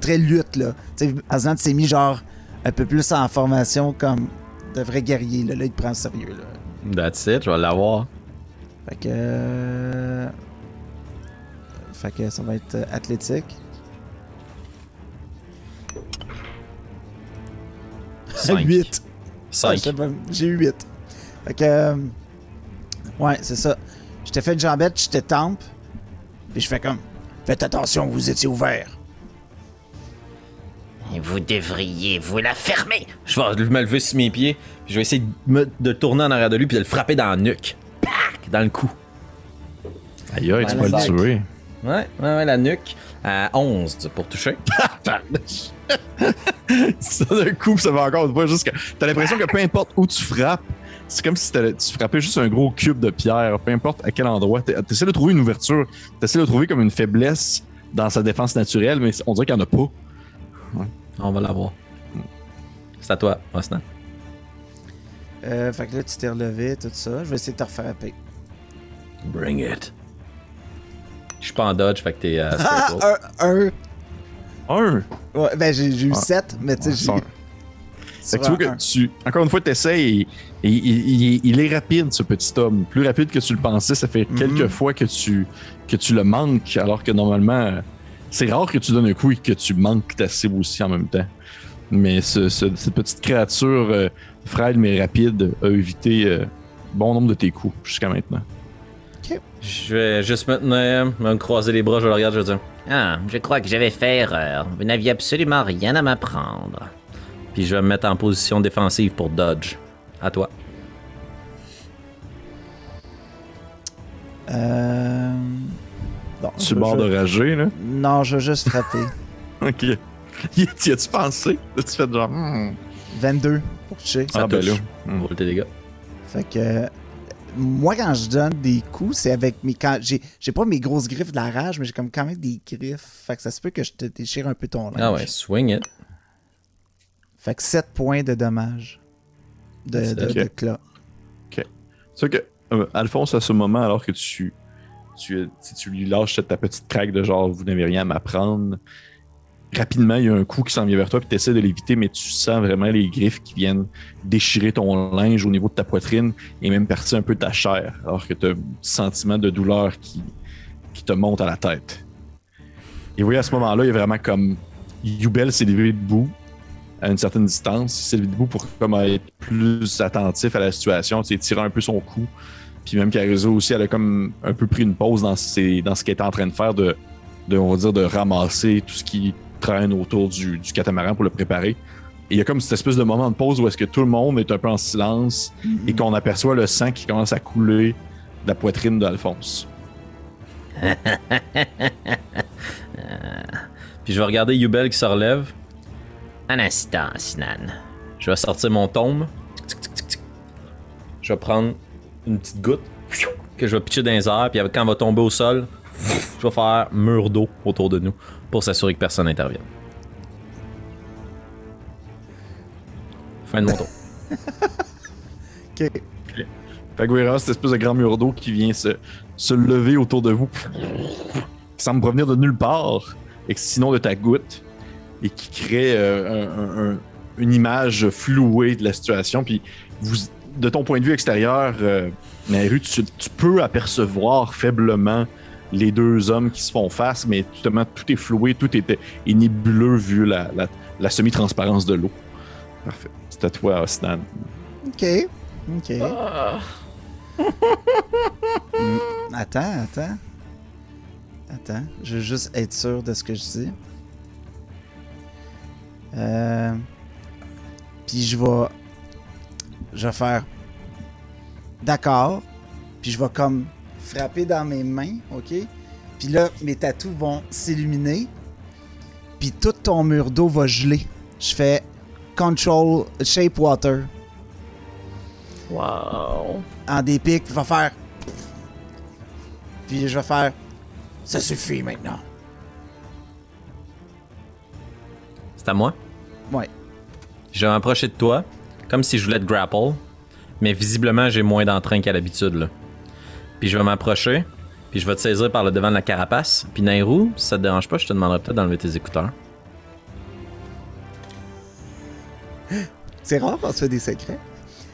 très lutte, là. Tu sais, Aslan s'est mis genre un peu plus en formation comme de vrai guerrier, là. Là, il te prend au sérieux, là.
That's it, je vais l'avoir.
Fait que. euh, Fait que ça va être euh, athlétique.
5.
8.
5.
J'ai eu 8. Fait que. Ouais, c'est ça. Je t'ai fait une jambette, je te tempe. Puis je fais comme.
Faites attention, vous étiez ouvert.
Et vous devriez vous la fermer.
Je vais me lever sur mes pieds, puis je vais essayer de, me, de tourner en arrière de lui, puis de le frapper dans la nuque. Pac! Dans le cou.
Aïe, aïe, tu
Ouais,
vas le tuer.
Ouais, ouais, ouais, la nuque. À 11 pour toucher.
ça d'un coup, ça va encore une fois jusqu'à. T'as l'impression que peu importe où tu frappes, c'est comme si tu frappais juste un gros cube de pierre, peu importe à quel endroit. T'es- T'essaies de trouver une ouverture, t'essaies de trouver comme une faiblesse dans sa défense naturelle, mais on dirait qu'il n'y en a pas.
On va l'avoir. C'est à toi, Osnan.
Euh, fait que là, tu t'es relevé, tout ça. Je vais essayer de te refrapper.
Bring it. Je suis pas en dodge, fait que t'es. euh,
Ah, un, un.
Un!
Ouais, ben j'ai eu
Ah.
7, mais tu sais,
tu vois que tu, encore une fois, tu essaies et, et il, il- il est rapide, ce petit homme. Plus rapide que tu le pensais. Ça fait
Mhm.
quelques fois que tu, que tu le manques, alors que normalement, c'est rare que tu donnes un coup et que tu manques ta cible aussi en même temps. Mais ce- ce- cette petite créature euh, frêle mais rapide a évité euh, bon nombre de tes coups jusqu'à maintenant.
Je vais juste tenir, me croiser les bras, je le regarde, je vais dire.
Ah, je crois que j'avais fait erreur. Vous n'aviez absolument rien à m'apprendre.
Puis je vais me mettre en position défensive pour dodge. À toi.
Euh. Bon,
Tu de rager, là?
Non, je vais juste frapper.
Ok. y as-tu pensé? As-tu fait genre. hmm.
22 pour toucher.
Ça
Ah,
touche.
là. Hmm.
Roule tes dégâts.
Fait que. Moi, quand je donne des coups, c'est avec mes. Quand j'ai, j'ai pas mes grosses griffes de la rage, mais j'ai comme quand même des griffes. Fait que ça se peut que je te déchire un peu ton linge.
Ah ouais, swing it.
Fait que 7 points de dommage. De, de,
it.
de clat.
C'est que euh, Alphonse, à ce moment, alors que tu, tu, si tu lui lâches ta petite craque de genre vous n'avez rien à m'apprendre, rapidement il y a un coup qui s'en vient vers toi puis tu essaies de l'éviter, mais tu sens vraiment les griffes qui viennent déchirer ton linge au niveau de ta poitrine et même partir un peu de ta chair, alors que tu as un sentiment de douleur qui, qui te monte à la tête. Et oui, à ce moment-là, il y a vraiment comme Yubel s'est levé debout à une certaine distance. Il s'est levé debout pour comme être plus attentif à la situation, tu sais, tirer un peu son coup. Puis même Caruso aussi, elle a comme un peu pris une pause dans, ses- dans ce qu'elle était en train de faire, de, de, on va dire, de ramasser tout ce qui traîne autour du, du catamaran pour le préparer. Et il y a comme cette espèce de moment de pause où est-ce que tout le monde est un peu en silence et qu'on aperçoit le sang qui commence à couler de la poitrine d'Alphonse.
Puis je vais regarder Yubel qui se relève.
Un instant, Sinan.
Je vais sortir mon tome. Tic, tic, tic, tic. Je vais prendre une petite goutte que je vais pitcher dans les airs. Puis quand elle va tomber au sol, je vais faire mur d'eau autour de nous pour s'assurer que personne n'intervienne. Fin de mon tour.
Ok.
Fait que vous verrez cette espèce de grand mur d'eau qui vient se, se lever autour de vous, qui semble provenir de nulle part, et que sinon de ta goutte, et qui crée euh, un- un- un- une image flouée de la situation. Puis vous, de ton point de vue extérieur, euh, Nairu, tu, tu peux apercevoir faiblement les deux hommes qui se font face, mais justement, tout est floué, tout est, est nébuleux vu la, la- la semi-transparence de l'eau. Parfait. C'est à toi, Osnan.
Ok. Ok.
Ah.
Attends, attends. Attends. Je veux juste être sûr de ce que je dis. Euh... Puis je vais. Je vais faire. D'accord. Puis je vais comme frapper dans mes mains, ok? Puis là, mes tatous vont s'illuminer. Puis tout ton mur d'eau va geler. Je fais Control Shape Water
Wow.
en des pics, va faire. Puis je vais faire.
Ça suffit maintenant.
C'est à moi?
Ouais.
Je vais m'approcher de toi, comme si je voulais te grapple, mais visiblement j'ai moins d'entrain qu'à l'habitude. là. Puis je vais m'approcher, puis je vais te saisir par le devant de la carapace. Puis Nairou, si ça te dérange pas, je te demanderai peut-être d'enlever tes écouteurs.
C'est rare qu'on se fait des secrets.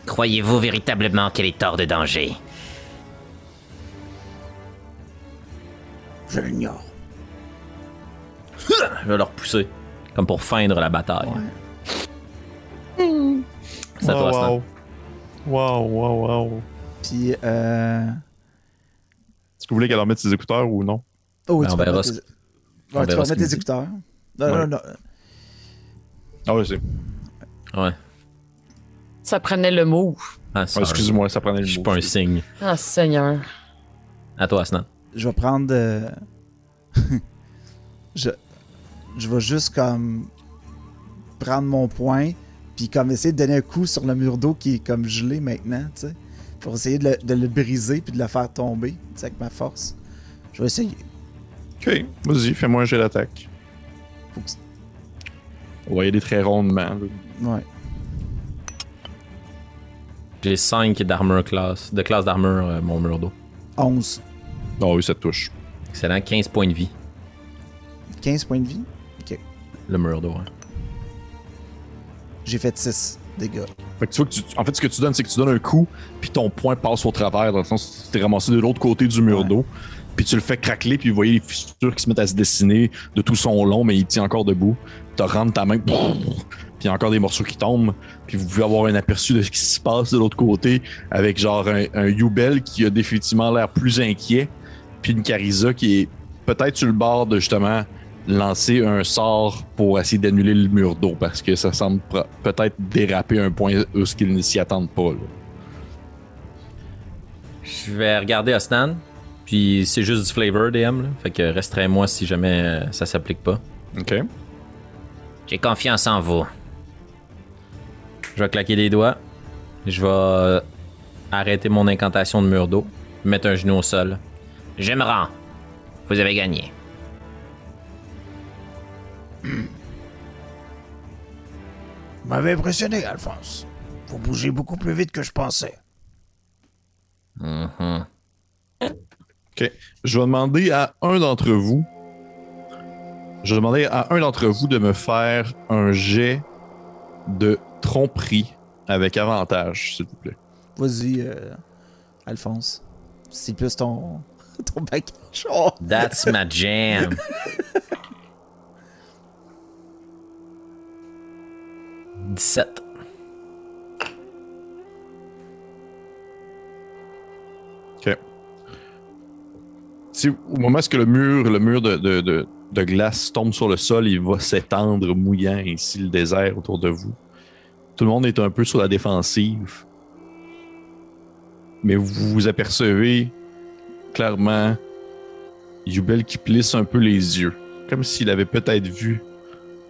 Croyez-vous véritablement qu'elle est hors de danger?
Je l'ignore.
Je vais leur pousser, comme pour feindre la bataille. C'est à toi, Stan.
Wow, wow, wow.
Puis, euh.
Est-ce que vous voulez qu'elle en mette ses écouteurs ou non?
Oh,
Ben,
tu
on verra
mettre tes...
on
Ouais, tu vas mettre tes écouteurs. Non,
Ouais.
non, non.
Ah ouais, c'est.
Ouais.
Ça prenait le move.
Ah, sorry.
Excuse-moi, ça prenait le
Je suis
mot.
pas un signe.
Ah, Seigneur.
À toi, Snan.
Je vais prendre. euh, je. Je vais juste comme. Prendre mon poing. Puis comme essayer de donner un coup sur le mur d'eau qui est comme gelé maintenant, tu sais. Pour essayer de le, de le briser puis de le faire tomber, tu sais, avec ma force. Je vais essayer.
Ok, vas-y, fais-moi un jet d'attaque.
Faut que-
On va y aller très rondement. là.
Ouais.
J'ai 5 d'armure classe, de classe d'armure, euh, mon mur d'eau.
11.
Ah oui, ça te touche.
Excellent, 15 points de vie,
15 points de vie?
Le mur d'eau. hein.
J'ai fait 6 dégâts.
Fait que tu vois que tu, en fait, ce que tu donnes, c'est que tu donnes un coup, puis ton point passe au travers, dans le sens tu t'es ramassé de l'autre côté du mur
Ouais.
d'eau, puis tu le fais craqueler, puis vous voyez les fissures qui se mettent à se dessiner de tout son long, mais il tient encore debout. Tu rentres ta main, puis il y a encore des morceaux qui tombent, puis vous pouvez avoir un aperçu de ce qui se passe de l'autre côté, avec genre un, un Yubel qui a définitivement l'air plus inquiet, puis une Carisa qui est peut-être sur le bord de justement lancer un sort pour essayer d'annuler le mur d'eau parce que ça semble peut-être déraper un point où ce qu'ils ne s'y attendent pas. là.
Je vais regarder Osnan, puis c'est juste du flavor DM, là. fait que restreins-moi si jamais euh, ça s'applique pas.
Ok.
J'ai confiance en vous.
Je vais claquer les doigts, je vais euh, arrêter mon incantation de mur d'eau, mettre un genou au sol.
Je me rends. Vous avez gagné.
Vous m'avez impressionné, Alphonse. Vous bougez beaucoup plus vite que je pensais.
Mhm.
Ok. Je vais demander à un d'entre vous. Je vais demander à un d'entre vous de me faire un jet de tromperie avec avantage, s'il vous plaît.
Vas-y, euh, Alphonse. C'est plus ton, ton bagage. Oh!
That's my jam. « 17.
Ok. Si, au moment où le mur, le mur de, de- de- glace tombe sur le sol, il va s'étendre, mouillant ainsi le désert autour de vous. Tout le monde est un peu sur la défensive. Mais vous vous apercevez clairement Yubel qui plisse un peu les yeux, comme s'il avait peut-être vu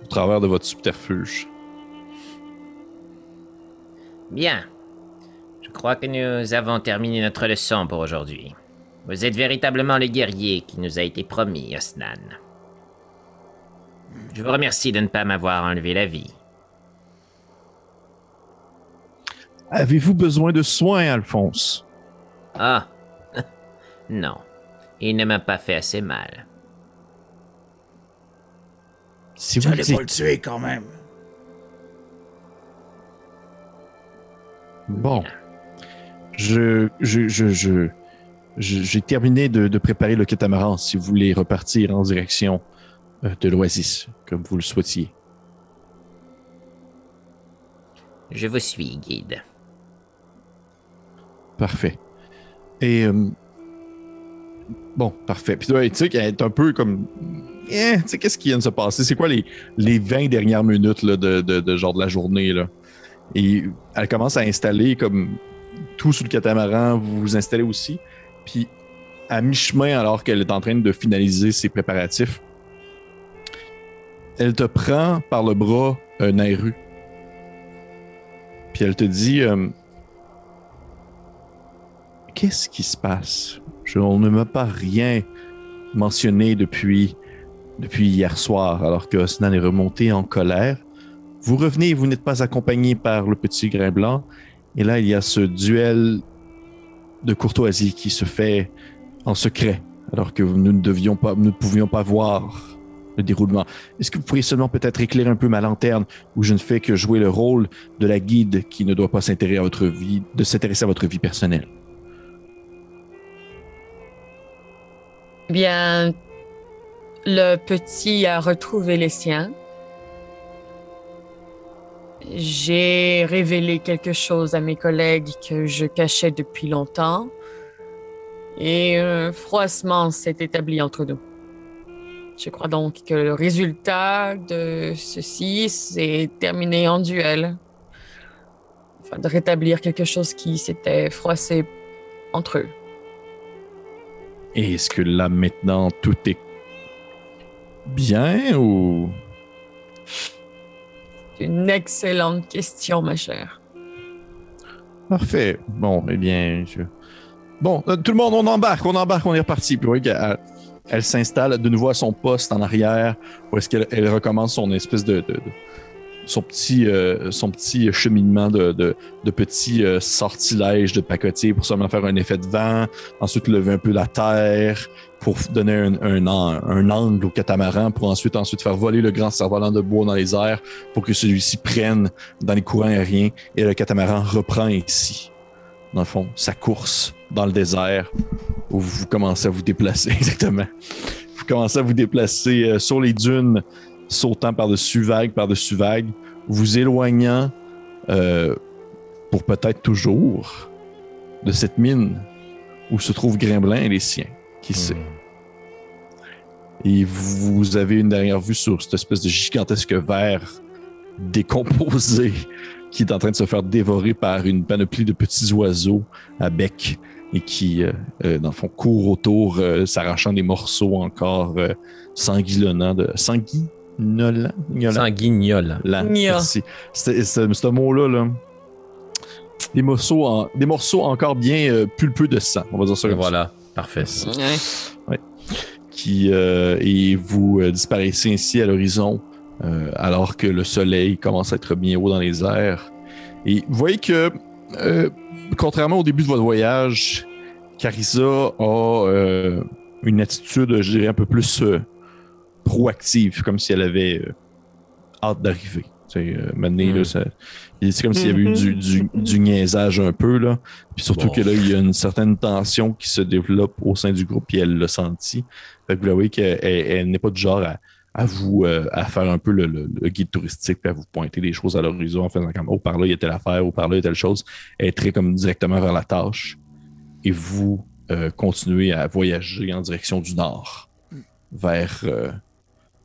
au travers de votre subterfuge.
Bien. Je crois que nous avons terminé notre leçon pour aujourd'hui. Vous êtes véritablement le guerrier qui nous a été promis, Osnan. Je vous remercie de ne pas m'avoir enlevé la vie.
Avez-vous besoin de soins, Alphonse?
Ah Non. Il ne m'a pas fait assez mal.
Si vous
J'allais
dites-
pas le tuer quand même.
Bon. Je, je, je, je, je- j'ai terminé de, de préparer le catamaran si vous voulez repartir en direction euh, de l'Oasis, comme vous le souhaitiez.
Je vous suis, guide.
Parfait. Et euh, bon, parfait. Puis toi, tu sais qu'elle est un peu comme. Eh, tu sais, qu'est-ce qui vient de se passer? C'est quoi les, les 20 dernières minutes là, de, de, de genre de la journée? Là? Et elle commence à installer comme tout sur le catamaran, vous vous installez aussi. Puis à mi-chemin, alors qu'elle est en train de finaliser ses préparatifs, elle te prend par le bras, euh, Nairu. Puis elle te dit euh, Qu'est-ce qui se passe? Je- On ne m'a pas rien mentionné depuis, depuis hier soir, alors que Osnan est remonté en colère. Vous revenez vous n'êtes pas accompagné par le petit grain blanc. Et là, il y a ce duel de courtoisie qui se fait en secret, alors que nous ne devions pas, nous ne pouvions pas voir le déroulement. Est-ce que vous pourriez seulement peut-être éclairer un peu ma lanterne où je ne fais que jouer le rôle de la guide qui ne doit pas s'intéresser à votre vie, de s'intéresser à votre vie personnelle?
Bien, le petit a retrouvé les siens. J'ai révélé quelque chose à mes collègues que je cachais depuis longtemps. Et un froissement s'est établi entre nous. Je crois donc que le résultat de ceci s'est terminé en duel. Enfin, de rétablir quelque chose qui s'était froissé entre eux.
Et est-ce que là maintenant tout est bien ou?
C'est une excellente question, ma chère.
parfait Bon, eh bien, bon, euh, tout le monde, on embarque, on embarque, on est reparti. Puis vous voyez qu'elle elle s'installe de nouveau à son poste en arrière, où est-ce qu'elle elle recommence son espèce de, de- son petit euh, son petit cheminement de, de, petits euh, sortilèges de pacotier pour seulement faire un effet de vent, ensuite lever un peu la terre pour donner un, un, un angle au catamaran pour ensuite ensuite faire voler le grand cerf-volant de bois dans les airs pour que celui-ci prenne dans les courants aériens et le catamaran reprend ici dans le fond sa course dans le désert où vous commencez à vous déplacer exactement. Vous commencez à vous déplacer euh, sur les dunes sautant par-dessus vague par-dessus vague vous éloignant euh, pour peut-être toujours de cette mine où se trouve Grimblin et les siens qui sait? Et vous avez une dernière vue sur cette espèce de gigantesque verre décomposé qui est en train de se faire dévorer par une panoplie de petits oiseaux à bec et qui, euh, euh, dans le fond, courent autour, euh, s'arrachant des morceaux encore euh, sanguillonnants de... Sanguinolents? Guignolant?
Sanguignol.
Lent,
Gna.
merci. C'est- Ce mot-là, là, des, morceaux en- des morceaux encore bien euh, pulpeux de sang, on va dire ça comme ça
Voilà, parfait.
qui euh, et vous euh, disparaissez ainsi à l'horizon euh, alors que le soleil commence à être bien haut dans les airs. Et vous voyez que, contrairement au début de votre voyage, Carissa a une attitude, je dirais, un peu plus proactive, comme si elle avait hâte d'arriver. Tu sais, maintenant,
Mm.
ça- c'est comme s'il y avait eu du, du, du niaisage un peu, là. Puis surtout
Bon.
que là, il y a une certaine tension qui se développe au sein du groupe, puis elle l'a senti. Fait que vous voyez qu'elle elle- elle n'est pas du genre à, à vous euh, à faire un peu le, le- le guide touristique, puis à vous pointer des choses à l'horizon en faisant comme Oh, par là, il y a telle affaire, ou par là, il y a telle chose. Elle est très comme directement vers la tâche. Et vous euh, continuez à voyager en direction du nord, vers, euh,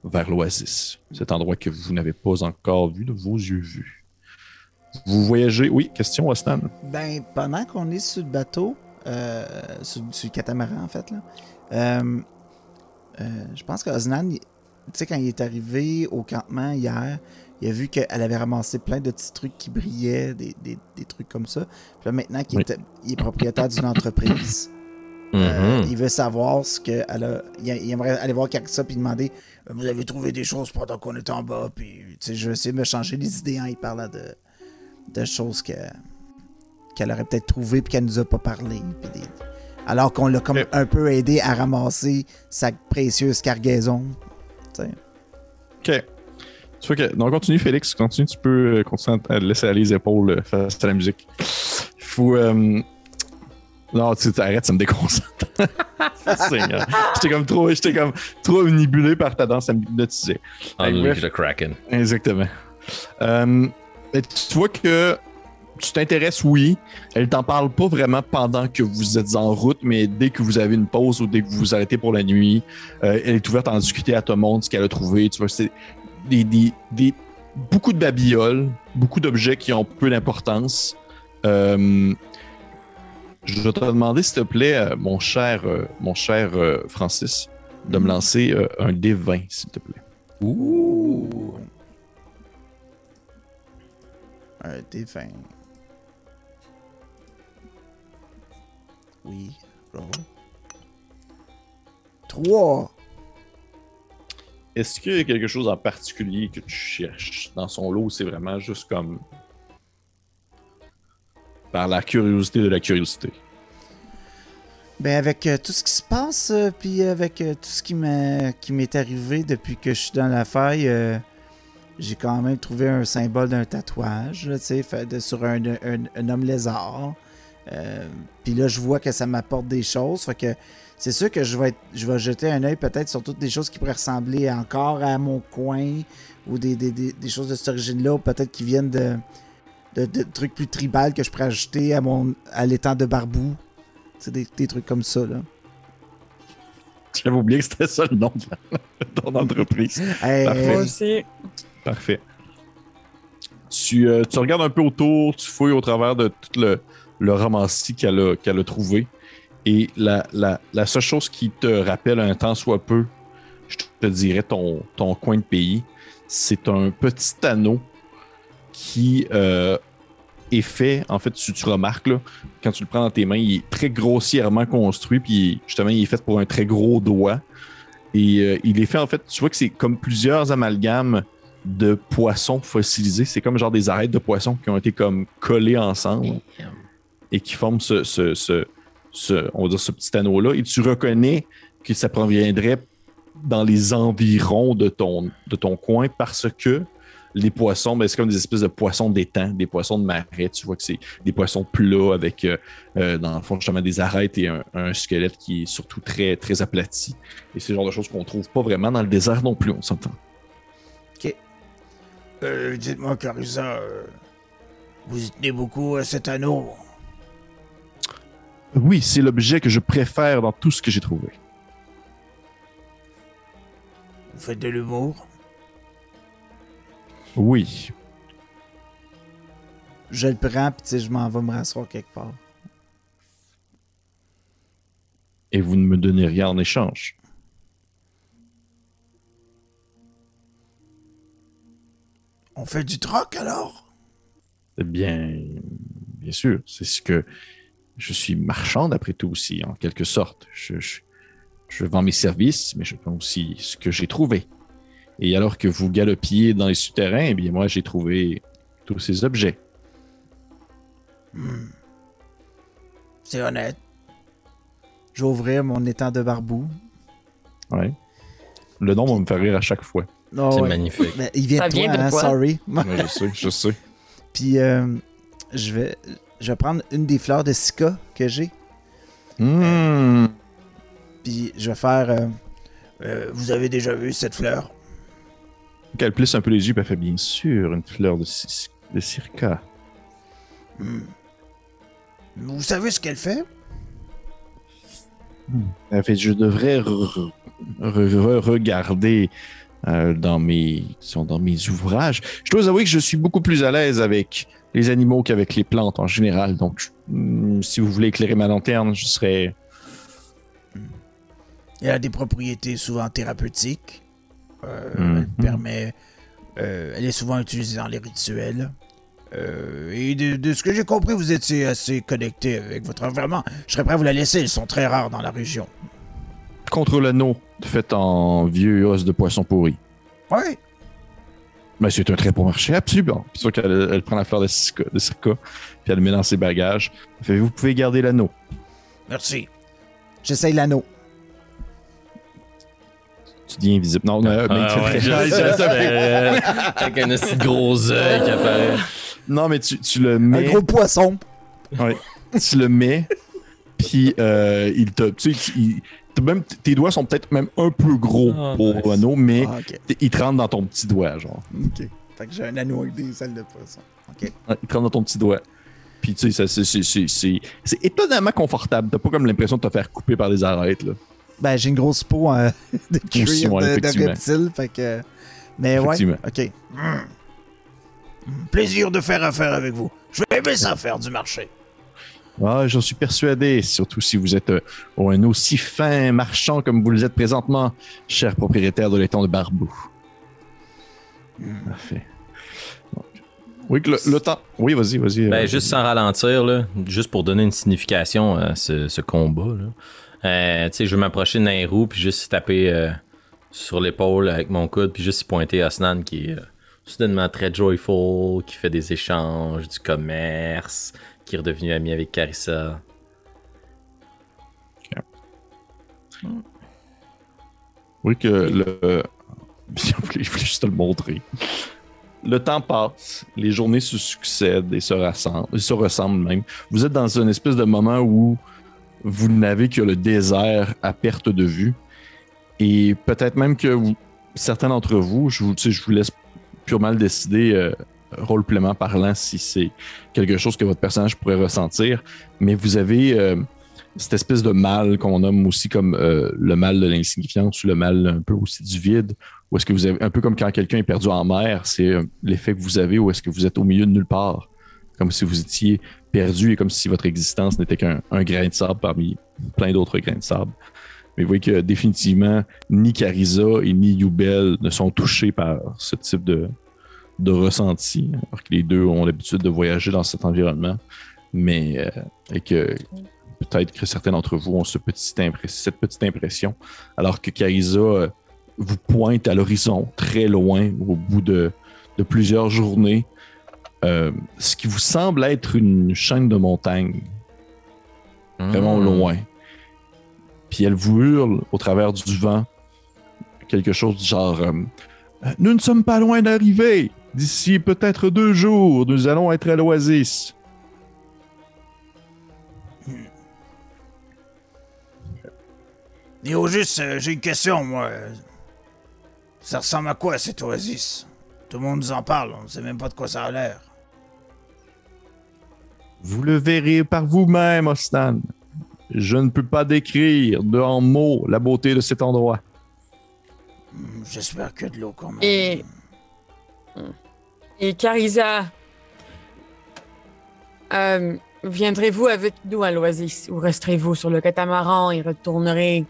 vers l'Oasis, cet endroit que vous n'avez pas encore vu de vos yeux vus. Vous voyagez. Oui, question, Ostan.
Ben, pendant qu'on est sur le bateau, euh, sur, sur le catamaran, en fait, là, euh, euh, je pense que Osnan, tu sais, quand il est arrivé au campement hier, il a vu qu'elle avait ramassé plein de petits trucs qui brillaient, des, des- des trucs comme ça. Puis là, maintenant qu'il
Oui.
est, il est propriétaire d'une entreprise, euh,
Mhm.
il veut savoir ce qu'elle a. Il, aimerait aller voir Carissa puis demander
Vous avez trouvé des choses pendant qu'on était en bas, puis
tu sais, je vais essayer de me changer les idées en y parlant de, de choses que, qu'elle aurait peut-être trouvées puis qu'elle nous a pas parlé. des- alors qu'on l'a comme un peu aidé à ramasser sa précieuse cargaison. tu sais.
OK. Tu fais que, donc, continue, Félix. Continue, tu peux euh, continuer à laisser aller les épaules euh, face à la musique. faut. euh, Non, tu sais, arrête, ça me déconcentre. Seigneur. J'étais comme trop, j'étais comme trop omnibulé par ta danse à me hypnotiser.
Unleash
bref.
the Kraken.
Exactement. Euh, tu vois que tu t'intéresses, oui. Elle t'en parle pas vraiment pendant que vous êtes en route, mais dès que vous avez une pause ou dès que vous vous arrêtez pour la nuit, euh, elle est ouverte à en discuter à tout le monde, ce qu'elle a trouvé. Tu vois, c'est des, des, des- beaucoup de babioles, beaucoup d'objets qui ont peu d'importance. Euh, je vais te demander, s'il te plaît, euh, mon cher, mon cher Francis, de me lancer un D20, s'il te plaît.
Ouh. Un D20. Oui. roll. Trois.
Est-ce qu'il y a quelque chose en particulier que tu cherches dans son lot c'est vraiment juste comme par la curiosité de la curiosité?
Ben avec euh, tout ce qui se passe, euh, puis avec euh, tout ce qui m'a- qui m'est arrivé depuis que je suis dans la faille, euh, j'ai quand même trouvé un symbole d'un tatouage, tu sais, fait de- sur un, un- un homme lézard. Euh, puis là, je vois que ça m'apporte des choses, fait que c'est sûr que je vais, être- je vais jeter un œil peut-être sur toutes des choses qui pourraient ressembler encore à mon coin ou des, des- des- des choses de cette origine-là, ou peut-être qui viennent de, de, de trucs plus tribales que je pourrais ajouter à mon à l'étang de Barbou. C'est des, des trucs comme ça, là.
J'avais oublié que c'était ça le nom de ton entreprise.
Hey,
Parfait.
Moi aussi.
Parfait. Tu, euh, tu regardes un peu autour, tu fouilles au travers de tout le, le ramassis qu'elle a, qu'elle a trouvé. Et la, la- seule chose qui te rappelle un temps soit peu, je te dirais ton, ton coin de pays, c'est un petit anneau qui euh, est fait, en fait, tu, tu remarques, là, quand tu le prends dans tes mains, il est très grossièrement construit, puis justement, il est fait pour un très gros doigt. Et euh, il est fait, en fait, tu vois que c'est comme plusieurs amalgames de poissons fossilisés. C'est comme genre des arêtes de poissons qui ont été comme collés ensemble et qui forment ce, ce, ce, ce- on va dire ce petit anneau-là. Et tu reconnais que ça proviendrait dans les environs de ton, de ton coin parce que les poissons, ben, c'est comme des espèces de poissons d'étang, des poissons de marais. Tu vois que c'est des poissons plats avec, euh, euh, dans le fond, justement, des arêtes et un, un squelette qui est surtout très, très aplati. Et c'est le genre de choses qu'on trouve pas vraiment dans le désert non plus, on s'entend.
Euh, dites-moi, Carissa, euh, vous y tenez beaucoup à cet anneau?
Oui, c'est l'objet que je préfère dans tout ce que j'ai trouvé.
Vous faites de l'humour?
Oui.
je le prends, puis je m'en vais me rasseoir quelque part.
Et vous ne me donnez rien en échange.
On fait du troc alors?
Eh bien, bien sûr, c'est ce que je suis marchand d'après tout aussi, en quelque sorte. Je, je- je vends mes services, mais je vends aussi ce que j'ai trouvé. Et alors que vous galopiez dans les souterrains, eh bien moi j'ai trouvé tous ces objets.
C'est honnête.
Je vais ouvrir mon étang de Barbou.
Ouais. Le nom va me faire rire à chaque fois.
Oh,
C'est
ouais.
magnifique.
Ben, il vient
Ça
de toi,
vient de
hein,
toi.
sorry.
Ouais, je sais, je sais.
Puis euh, je vais je vais prendre une des fleurs de Sika que j'ai.
Hmm.
Puis je vais faire euh,
Euh, vous avez déjà vu cette fleur?
Elle plisse un peu les yeux, elle fait bien sûr une fleur de, de circa.
Hmm. Vous savez ce qu'elle fait?
En fait, je devrais re- re- re- regarder euh, dans, mes, disons, dans mes ouvrages. Je dois avouer que je suis beaucoup plus à l'aise avec les animaux qu'avec les plantes en général. Donc, je- hmm, si vous voulez éclairer ma lanterne, je serais.
Elle a des propriétés souvent thérapeutiques. Euh,
Mhm.
Elle permet. euh, elle est souvent utilisée dans les rituels. Euh, et de, de ce que j'ai compris, vous étiez assez connecté avec votre environnement. Je serais prêt à vous la laisser, ils sont très rares dans la région.
Contre l'anneau fait en vieux os de poisson pourri.
Oui,
Mais c'est un très bon marché, absolument. Puis sûr qu'elle elle prend la fleur de circa, de circa, puis elle le met dans ses bagages. Elle fait, vous pouvez garder l'anneau.
merci.
j'essaye l'anneau.
Tu dis invisible. Non, non, mais
Ah
tu-
ouais, mais, euh, avec un aussi gros œil qui apparaît.
non, mais tu, tu le
Un
mets.
gros poisson.
Ouais. tu le mets, puis euh, il te. Tu sais, il- même, tes doigts sont peut-être même un peu gros
Ah,
pour
nice.
l'anneau, mais
Ah, ok.
t- il te rentre dans ton petit doigt, genre.
Ok. Fait que j'ai un anneau avec des ailes de poisson. Ok.
Ouais, il te rentre dans ton petit doigt. Puis tu sais, c'est- c'est- c'est c'est- c'est étonnamment confortable. T'as pas comme l'impression de te faire couper par des arêtes, là.
Ben, j'ai une grosse peau euh, de cuir
Aussi, ouais,
de, reptile, fait que. Mais ouais. Ok.
Plaisir de faire affaire avec vous. Je vais aimer ça faire du marché.
Ah, j'en suis persuadé, surtout si vous êtes euh, un aussi fin marchand comme vous le êtes présentement, cher propriétaire de l'étang de Barbou. Parfait. Oui, le, le temps. Oui, vas-y, vas-y.
Ben,
euh,
juste sans ralentir, là, juste pour donner une signification à ce, ce combat. Là. Euh, tu sais, je vais m'approcher de Nairou, puis juste taper euh, sur l'épaule avec mon coude, puis juste pointer Osnan qui est euh, soudainement très joyful, qui fait des échanges, du commerce, qui est redevenu ami avec Carissa.
Oui, que le. Je voulais je voulais juste te le montrer. Le temps passe, les journées se succèdent et se rassemblent, se ressemblent même. Vous êtes dans une espèce de moment où vous n'avez que le désert à perte de vue. Et peut-être même que vous- certains d'entre vous, je vous, je laisse purement le décider, euh, rôle-playment parlant, si c'est quelque chose que votre personnage pourrait ressentir. Mais vous avez euh, cette espèce de mal qu'on nomme aussi comme euh, le mal de l'insignifiance ou le mal un peu aussi du vide, ou est-ce que vous avez un peu comme quand quelqu'un est perdu en mer, c'est euh, l'effet que vous avez ou est-ce que vous êtes au milieu de nulle part, comme si vous étiez perdu et comme si votre existence n'était qu'un un grain de sable parmi plein d'autres grains de sable. Mais vous voyez que définitivement, ni Carisa et ni Yubel ne sont touchés par ce type de, de ressenti, alors que les deux ont l'habitude de voyager dans cet environnement, mais euh, et que peut-être que certains d'entre vous ont ce petit impré- cette petite impression, alors que Carisa euh, vous pointe à l'horizon, très loin, au bout de, de plusieurs journées, euh, ce qui vous semble être une chaîne de montagnes, vraiment
Hmm.
loin. Puis elle vous hurle au travers du vent quelque chose du genre euh, Nous ne sommes pas loin d'arriver. D'ici peut-être deux jours, nous allons être à l'oasis.
Et au juste, euh, j'ai une question, moi. Ça ressemble à quoi, cette oasis? Tout le monde nous en parle, on ne sait même pas de quoi ça a l'air.
Vous le verrez par vous-même, Ostan. Je ne peux pas décrire de en mots la beauté de cet endroit.
Hmm, J'espère a de l'eau quand même.
Et. Et Carisa. euh, Viendrez-vous avec nous à l'Oasis ou resterez-vous sur le catamaran et retournerez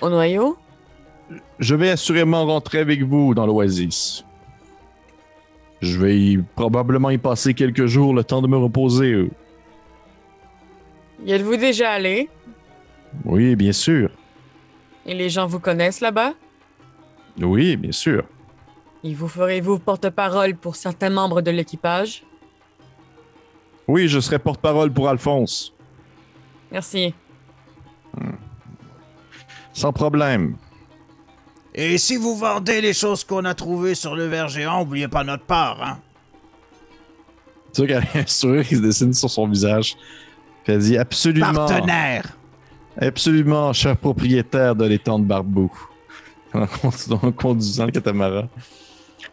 au noyau?
Je vais assurément rentrer avec vous dans l'oasis. Je vais y- probablement y passer quelques jours, le temps de me reposer.
Y êtes-vous déjà allé?
Oui, bien sûr.
Et les gens vous connaissent là-bas?
Oui, bien sûr.
Et vous ferez-vous porte-parole pour certains membres de l'équipage?
Oui, je serai porte-parole pour Alphonse.
Merci.
Sans problème.
Et si vous vendez les choses qu'on a trouvées sur le ver géant, oubliez pas notre part, hein?
Tu vois qu'elle a un sourire qui se dessine sur son visage. Puis elle dit absolument.
Partenaire!
Absolument, cher propriétaire de l'étang de Barbou. Conduisant, en conduisant le catamaran.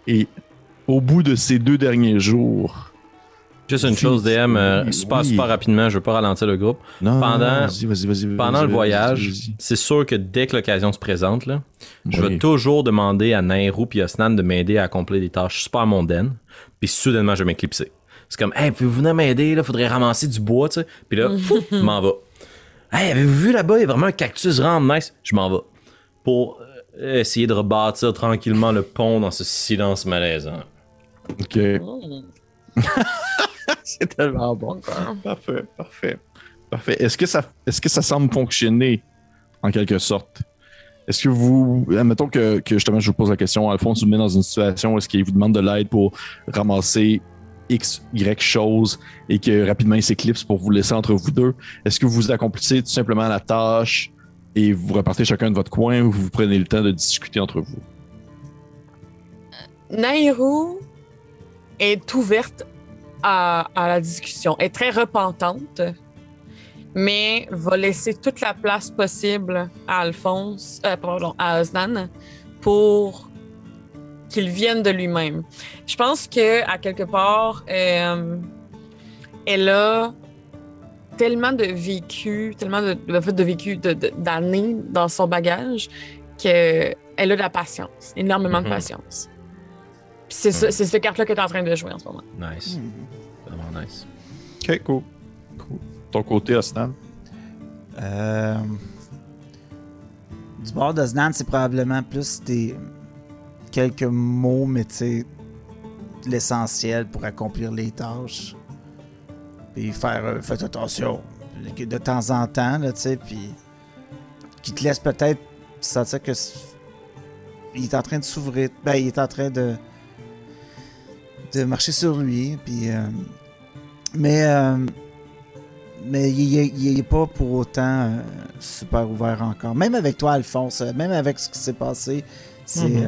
Et au bout de ces deux derniers jours.
Juste une chose, DM, euh, super,
oui.
super rapidement, je veux pas ralentir le groupe.
Non,
Pendant-
vas-y, vas-y, vas-y,
Pendant
vas-y,
le
vas-y,
voyage,
vas-y.
c'est sûr que dès que l'occasion se présente, là, je vais toujours demander à Nairou et Osnan de m'aider à accomplir des tâches super mondaines. Puis soudainement, je vais m'éclipser. C'est comme, hey, pouvez-vous venir m'aider? Là, faudrait ramasser du bois, tu sais. Puis là, m'en vais. Hey, avez-vous vu là-bas? Il y a vraiment un cactus vraiment nice? Je m'en vais. Pour essayer de rebâtir tranquillement le pont dans ce silence malaisant.
Ok. C'est tellement bon. Parfait, parfait. Parfait. Est-ce que ça, est-ce que ça semble fonctionner en quelque sorte? Est-ce que vous, admettons que, que justement je vous pose la question, Alphonse vous met dans une situation où est-ce qu'il vous demande de l'aide pour ramasser X, Y choses et que rapidement il s'éclipse pour vous laisser entre vous deux. Est-ce que vous accomplissez tout simplement la tâche et vous repartez chacun de votre coin ou vous prenez le temps de discuter entre vous?
Nairou est ouverte à, la discussion. Est très repentante, mais va laisser toute la place possible à Alphonse, euh, pardon, à Osnan pour qu'il vienne de lui-même. Je pense que à quelque part, euh, elle a tellement de vécu, tellement de, de, de vécu de- de- d'années dans son bagage qu'elle a de la patience, énormément de
Mhm.
patience. Puis c'est ça- c'est cette carte-là que tu es en train de jouer en ce moment.
Nice. Vraiment nice.
Ok, cool. cool. Ton côté, Osnan?
Euh, du bord d'Osnan, c'est probablement plus des quelques mots, mais tu sais, l'essentiel pour accomplir les tâches. Puis faire, euh, faites attention, que de temps en temps, là, tu sais, puis qui te laisse peut-être sentir que il est en train de s'ouvrir, ben, il est en train de de marcher sur lui, puis euh, mais euh, mais il n'est pas pour autant euh, super ouvert encore. Même avec toi, Alphonse, même avec ce qui s'est passé, c'est.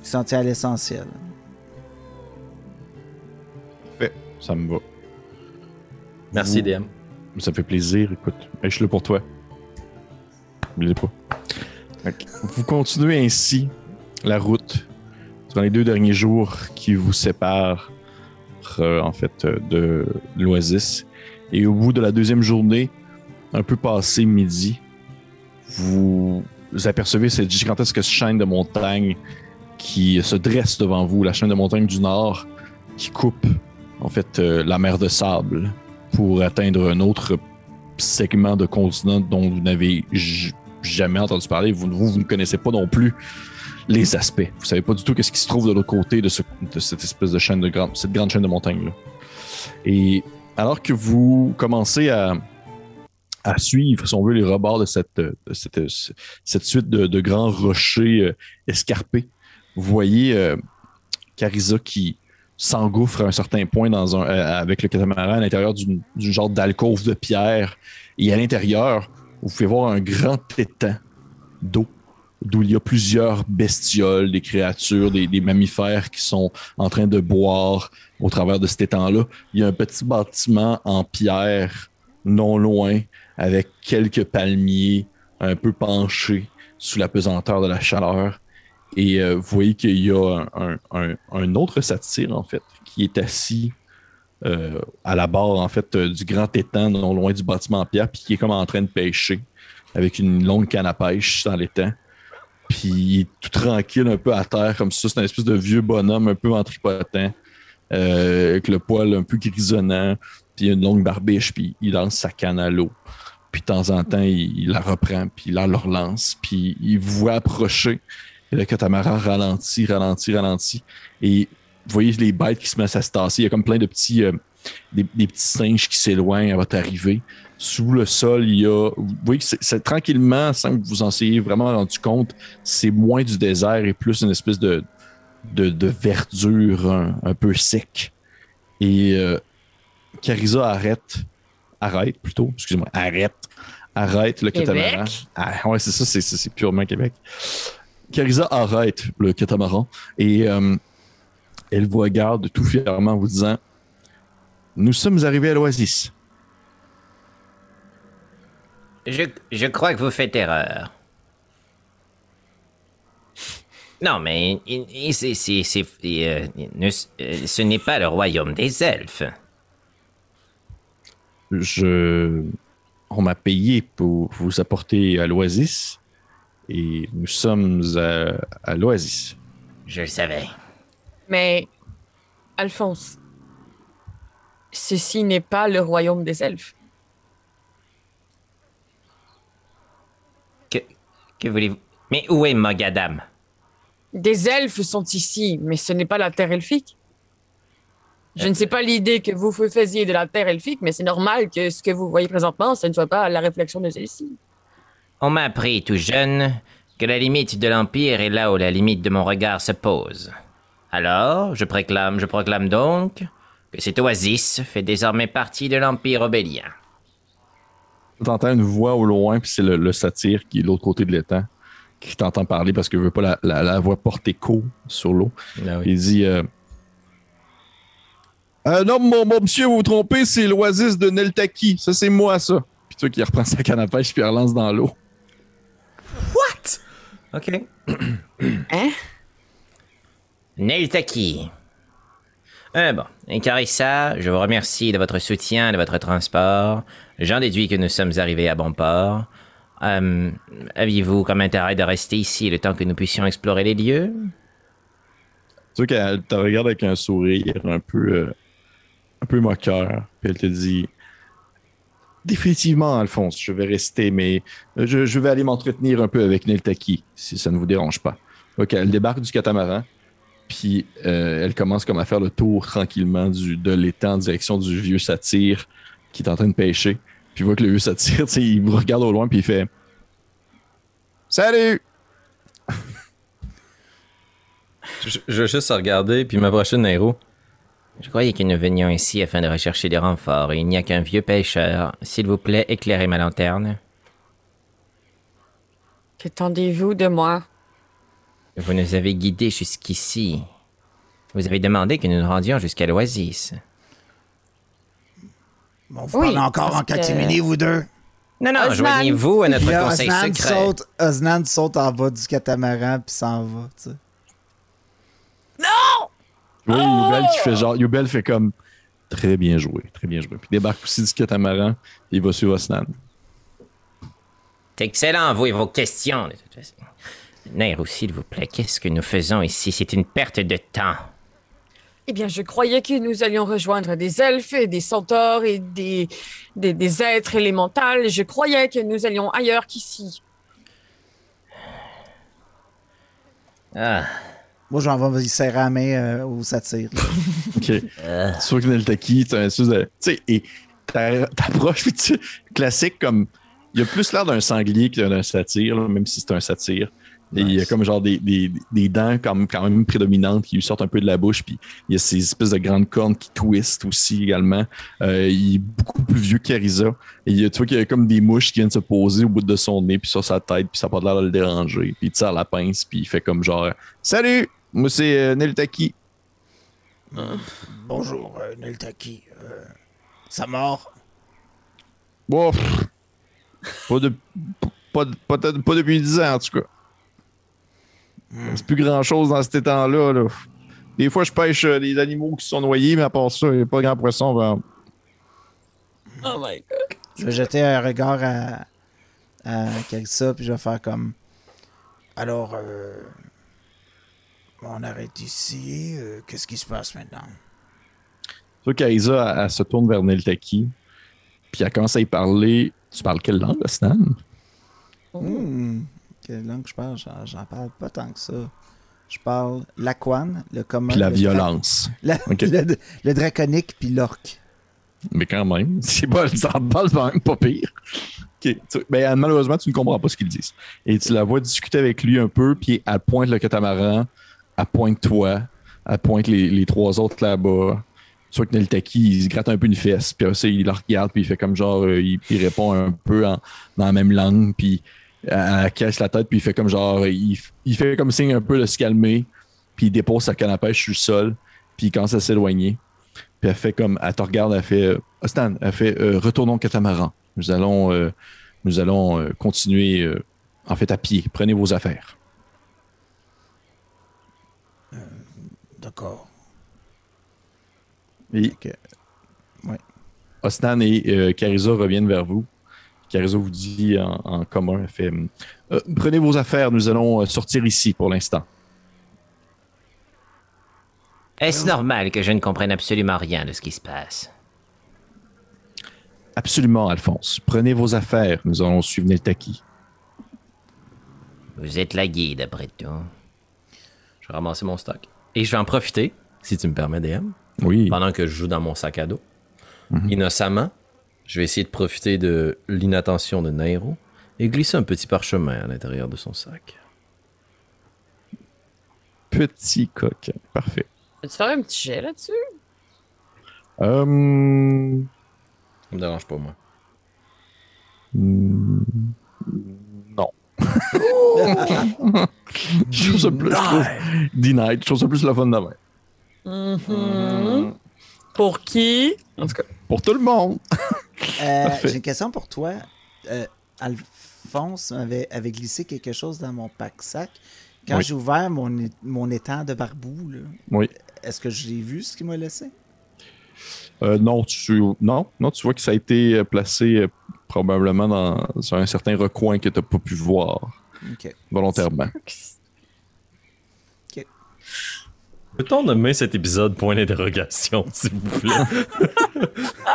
Il s'en tient à l'essentiel.
Ça me va.
Merci, DM.
Ça me fait plaisir, écoute. Je suis là pour toi. N'oubliez pas. Vous continuez ainsi la route durant les deux derniers jours qui vous séparent euh, en fait euh, de l'Oasis. Et au bout de la deuxième journée, un peu passé midi, vous apercevez cette gigantesque chaîne de montagnes qui se dresse devant vous, la chaîne de montagnes du Nord qui coupe en fait euh, la mer de sable pour atteindre un autre segment de continent dont vous n'avez jamais entendu parler. Vous, vous, ne connaissez pas non plus les aspects. Vous savez pas du tout qu'est-ce qui se trouve de l'autre côté de, ce- cette espèce de chaîne de grande, cette grande chaîne de montagnes là. Et alors que vous commencez à, suivre, si on veut, les rebords de cette, suite de, grands rochers euh, escarpés, vous voyez euh, qui s'engouffre à un certain point dans un, euh, avec le catamaran à l'intérieur d'une genre d'alcôve de pierre. Et à l'intérieur, vous pouvez voir un grand étang d'eau d'où il y a plusieurs bestioles, des créatures, des, des mammifères qui sont en train de boire au travers de cet étang-là. Il y a un petit bâtiment en pierre non loin avec quelques palmiers un peu penchés sous la pesanteur de la chaleur. Et euh, vous voyez qu'il y a un, autre satyre, en fait, qui est assis euh, à la barre, en fait, euh, du grand étang, non loin du bâtiment en pierre, puis qui est comme en train de pêcher avec une longue canne à pêche dans l'étang. Puis tout tranquille, un peu à terre, comme ça. C'est un espèce de vieux bonhomme un peu ventripotent, euh, avec le poil un peu grisonnant, puis une longue barbiche, puis il lance sa canne à l'eau. Puis de temps en temps, il, il la reprend, puis il la relance, puis il vous voit approcher. Et le catamaran ralentit, ralentit, ralentit. Et vous voyez les bêtes qui se mettent à se tasser. Il y a comme plein de petits, euh, des, des petits singes qui s'éloignent à votre arrivée. Sous le sol, il y a. Vous voyez que c'est, tranquillement, sans que vous en ayez vraiment rendu compte, c'est moins du désert et plus une espèce de, de, de verdure un, un peu sec. Et euh, Carisa arrête, arrête plutôt, excusez-moi, arrête, arrête le catamaran. Ah, ouais, c'est ça, c'est purement Québec. Carisa arrête le catamaran et euh, elle vous regarde tout fièrement en vous disant Nous sommes arrivés à l'Oasis.
Je, je crois que vous faites erreur. Non, mais il- il- c'est, c'est, c'est- euh, ne- euh, ce n'est pas le royaume des elfes.
Je... On m'a payé pour vous apporter à l'Oasis et nous sommes à, à l'Oasis.
Je le savais.
Mais, Alphonse, ceci n'est pas le royaume des elfes.
Que, que voulez-vous? Mais où est Mogadam?
Des elfes sont ici, mais ce n'est pas la terre elfique. Je ne sais pas l'idée que vous vous faisiez de la terre elfique, mais c'est normal que ce que vous voyez présentement, ce ne soit pas la réflexion de celle-ci.
On m'a appris tout jeune que la limite de l'Empire est là où la limite de mon regard se pose. Alors, je proclame, je proclame donc que cette oasis fait désormais partie de l'Empire obélien.
T'entends une voix au loin, puis c'est le, le satyre qui est de l'autre côté de l'étang qui t'entend parler parce qu'il veut pas la, la- la voix porter écho sur l'eau.
Ah oui.
Il dit euh, Euh, non, mon, mon monsieur, vous vous trompez, c'est l'oasis de Neltaki. Ça, c'est moi, ça. Puis toi qui reprend sa canne à pêche puis il relance dans l'eau.
OK.
Hein?
Neltaki. Eh bon, et Carissa, je vous remercie de votre soutien, de votre transport. J'en déduis que nous sommes arrivés à bon port. Euh, Aviez-vous comme intérêt de rester ici le temps que nous puissions explorer les lieux?
Tu vois qu'elle te regarde avec un sourire un peu, euh, un peu moqueur. Puis elle te dit Définitivement, Alphonse, je vais rester, mais euh, je, vais aller m'entretenir un peu avec Neltaki, si ça ne vous dérange pas. Ok, elle débarque du catamaran. Puis euh, elle commence comme à faire le tour tranquillement de l'étang en direction du vieux satyre qui est en train de pêcher. Puis voit que le vieux satyre, il vous regarde au loin puis il fait Salut!
Je, je veux juste regarder puis m'approcher de Nairo.
Je croyais que nous venions ici afin de rechercher des renforts et il n'y a qu'un vieux pêcheur. S'il vous plaît, éclairez ma lanterne.
Qu'attendez-vous de moi?
Vous nous avez guidés jusqu'ici. Vous avez demandé que nous nous rendions jusqu'à l'oasis.
Bon, vous
Oui,
parlez encore en catimini, vous deux?
Non, non, joignez-vous à notre
là,
conseil
Osnan
secret.
saute, Osnan saute en bas du catamaran puis s'en va, tu sais.
Oui, Yubel qui fait genre. Yubel fait comme très bien joué, très bien joué. Puis débarque aussi du catamaran, il va sur Osnan.
C'est excellent, vous et vos questions, de toute façon. Nairo, s'il vous plaît, qu'est-ce que nous faisons ici? C'est une perte de temps.
Eh bien, je croyais que nous allions rejoindre des elfes et des centaures et des, des, des êtres élémentaux. Je croyais que nous allions ailleurs qu'ici.
Ah,
Moi, j'en vais y serrer la main euh, au satire.
Ok. Sur que Neltaki, t'as un espèce de. Tu sais, et t'a- t'approches, puis tu. Classique comme. Il a plus l'air d'un sanglier que d'un satyre, là, même si c'est un satyre. Et il y a comme genre des, des, des dents comme, quand même prédominantes qui lui sortent un peu de la bouche. Puis il y a ces espèces de grandes cornes qui twistent aussi également. Euh, il est beaucoup plus vieux qu'Arisa. Et il y a- tu vois qu'il y a comme des mouches qui viennent se poser au bout de son nez, puis sur sa tête, puis ça n'a pas l'air de le déranger. Puis il tire la pince, puis il fait comme genre Salut, moi c'est euh, Neltaki.
Bonjour, euh, Neltaki. Euh, ça mort?
Bon, pff, pas, de, pas, de- pas, de- pas depuis 10 ans, en tout cas. C'est plus grand chose dans cet étang-là. là. Des fois, je pêche euh, des animaux qui sont noyés, mais à part ça, il n'y a pas grand poisson. ben.
Oh my god.
Je vais jeter un regard à, à Carissa, puis je vais faire comme.
Alors, euh, on arrête ici. euh, Qu'est-ce qui se passe maintenant?
Tu vois elle, elle se tourne vers Neltaki, puis elle commence à y parler. Tu parles quelle langue, Stan?
Hmm, quelle langue je parle? J'en, parle pas tant que ça. Je parle l'aquan, le commun.
Puis la
le
violence.
la- le, le draconique, puis l'orque.
Mais quand même, c'est pas, ça en parle quand même pas pire. Ok, tu- ben, malheureusement, tu ne comprends pas ce qu'ils disent. Et tu la vois discuter avec lui un peu, puis elle pointe le catamaran, elle pointe toi, elle pointe les, les trois autres là-bas. Soit que Neltaki, il se gratte un peu une fesse, puis ça, il la regarde, puis il fait comme genre, euh, il, il répond un peu en- dans la même langue, puis elle, elle cache la tête, puis il fait comme genre, il, il fait comme signe un peu de se calmer, puis il dépose sa canne à pêche sur le sol, puis il commence à s'éloigner. Puis elle fait comme, elle te regarde, elle fait, euh, Ah, Stan, elle fait, euh, retournons au catamaran. Nous allons, euh, nous allons euh, continuer, euh, en fait, à pied. Prenez vos affaires.
D'accord.
Et
Ok. Ouais.
Ostan et euh, Carissa reviennent vers vous. Carissa vous dit en, en commun, elle fait, Euh, prenez vos affaires, nous allons euh, sortir ici pour l'instant.
est-ce normal que je ne comprenne absolument rien de ce qui se passe?
Absolument, Alphonse. Prenez vos affaires, nous allons suivre Neltaki.
Vous êtes la guide, après tout.
Je vais ramasser mon stock. Et je vais en profiter, si tu me permets, DM,
Oui.
pendant que je joue dans mon sac à dos. Innocemment, je vais essayer de profiter de l'inattention de Nairo et glisser un petit parchemin à l'intérieur de son sac.
Petit coq. Parfait.
Peux-tu faire un petit jet là-dessus?
Euh,
Ça me dérange pas, moi.
Hmm, Non. Je trouve ça plus. Denied. Je trouve ça plus la fun de même.
Mhm. Pour qui? En tout cas,
Pour tout le monde.
Euh. J'ai une question pour toi. Euh, Alphonse avait, avait glissé quelque chose dans mon pack-sac. Quand
Oui.
j'ai ouvert mon, étang de barbou, là,
Oui.
est-ce que j'ai vu ce qu'il m'a laissé?
Euh, non, tu, non, non, tu vois que ça a été placé probablement dans, sur un certain recoin que tu n'as pas pu voir volontairement.
Peut-on nommer cet épisode point d'interrogation, s'il vous plaît?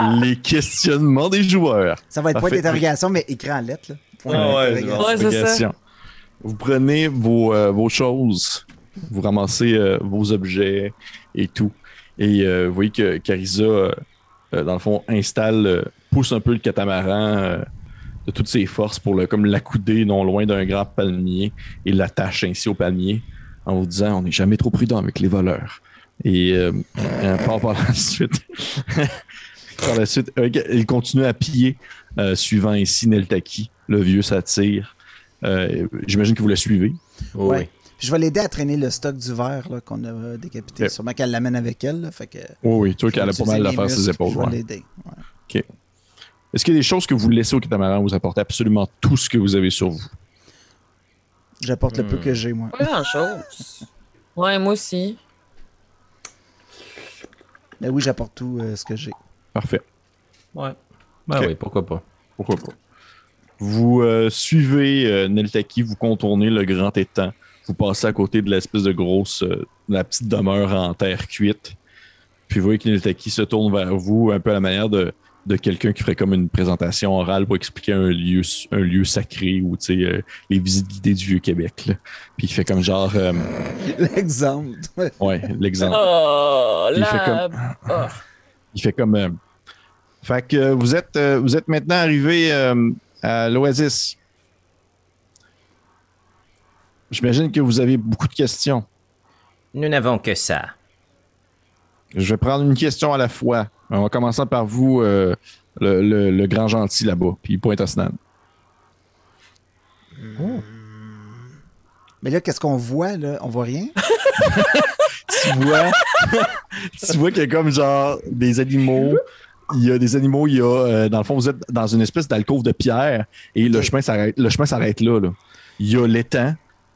Les questionnements des joueurs.
Ça va être point d'interrogation, mais écrit en lettres. là. Point
Ah ouais.
Ouais, ça.
Vous prenez vos, euh, vos choses, vous ramassez euh, vos objets et tout. Et euh, vous voyez que Carissa, dans le fond, installe, euh, pousse un peu le catamaran euh, de toutes ses forces pour le, comme l'accouder non loin d'un grand palmier et l'attache ainsi au palmier en vous disant on n'est jamais trop prudent avec les voleurs. Et euh, par, par la suite, par la suite, euh, il continue à piller, euh, suivant ainsi Neltaki, le vieux satyre. Euh, J'imagine que vous le suivez.
Oh,
Ouais. Puis je vais l'aider à traîner le stock du verre là, qu'on a décapité.
Ok.
Sûrement qu'elle l'amène avec elle. là, fait que,
Oui, oui, tu vois qu'elle a pas mal à ses
muscles,
épaules.
Je vais
ouais.
l'aider. ouais.
Est-ce qu'il y a des choses que vous laissez au catamaran vous apportez absolument tout ce que vous avez sur vous?
J'apporte le peu
Hmm.
que j'ai, moi.
pas grand-chose. Ouais, moi aussi.
Mais oui, j'apporte tout euh, ce que j'ai.
Parfait.
Ouais. Ben oui, pourquoi pas.
Pourquoi pas? Vous euh, suivez euh, Neltaki, vous contournez le grand étang. Vous passez à côté de l'espèce de grosse, euh, de la petite demeure en terre cuite. Puis vous voyez que Neltaki se tourne vers vous un peu à la manière de, de quelqu'un qui ferait comme une présentation orale pour expliquer un lieu, un lieu sacré ou tu sais, euh, les visites guidées du Vieux-Québec. Puis il fait comme genre, euh,
L'exemple.
ouais, l'exemple.
Oh,
Il fait.
Oh.
Il fait comme. euh, Fait que vous êtes, euh, vous êtes maintenant arrivé euh, à l'Oasis. J'imagine que vous avez beaucoup de questions.
Nous n'avons que ça.
Je vais prendre une question à la fois. On va commencer par vous, euh, le, le- le grand gentil là-bas. Puis il pointe à Snan.
Mais là, qu'est-ce qu'on voit, là? On voit rien?
Tu vois, tu vois qu'il y a comme genre des animaux. Il y a des animaux, il y a, euh, dans le fond, vous êtes dans une espèce d'alcôve de pierre et le chemin s'arrête, le chemin s'arrête là, là. Il y a l'étang,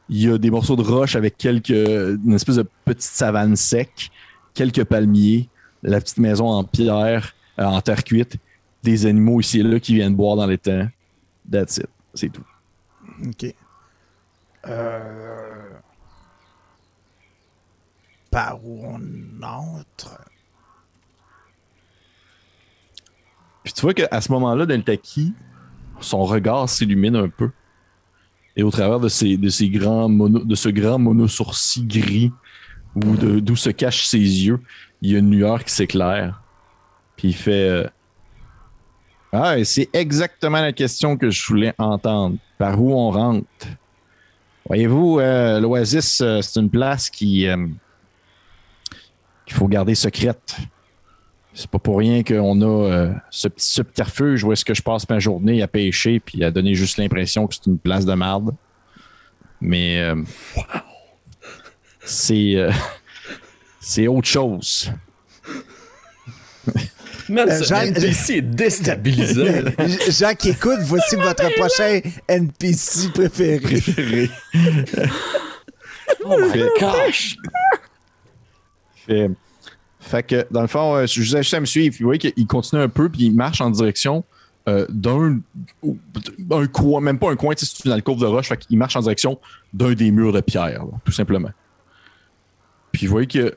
il y a des morceaux de roche avec quelques, une espèce de petite savane sec, quelques palmiers, la petite maison en pierre, euh, en terre cuite, des animaux ici et là qui viennent boire dans l'étang. That's it. C'est tout.
OK. Euh... Par où on entre?
Puis tu vois qu'à ce moment-là, Deltaki, son regard s'illumine un peu. Et au travers de, ces, de, ces grands mono, de ce grand mono-sourcil gris, d'où se cachent ses yeux, il y a une lueur qui s'éclaire. Puis il fait euh, Ah, et c'est exactement la question que je voulais entendre. Par où on rentre? Voyez-vous, euh, l'Oasis, euh, c'est une place qui qu'il faut garder secrète. C'est pas pour rien qu'on a ce petit subterfuge où est-ce que je passe ma journée à pêcher puis à donner juste l'impression que c'est une place de marde. Mais euh, c'est c'est autre chose.
Man,
Euh, Jean-
NPC est déstabilisant.
qui écoute, voici votre prochain NPC préféré.
Préféré.
oh my gosh!
Fait, fait que dans le fond, euh, je vous invite à me suivre. Vous voyez qu'il continue un peu puis il marche en direction euh, d'un un coin, même pas un coin, tu sais, c'est une alcôve de roche. Fait qu'il marche en direction d'un des murs de pierre, là, tout simplement. Puis vous voyez que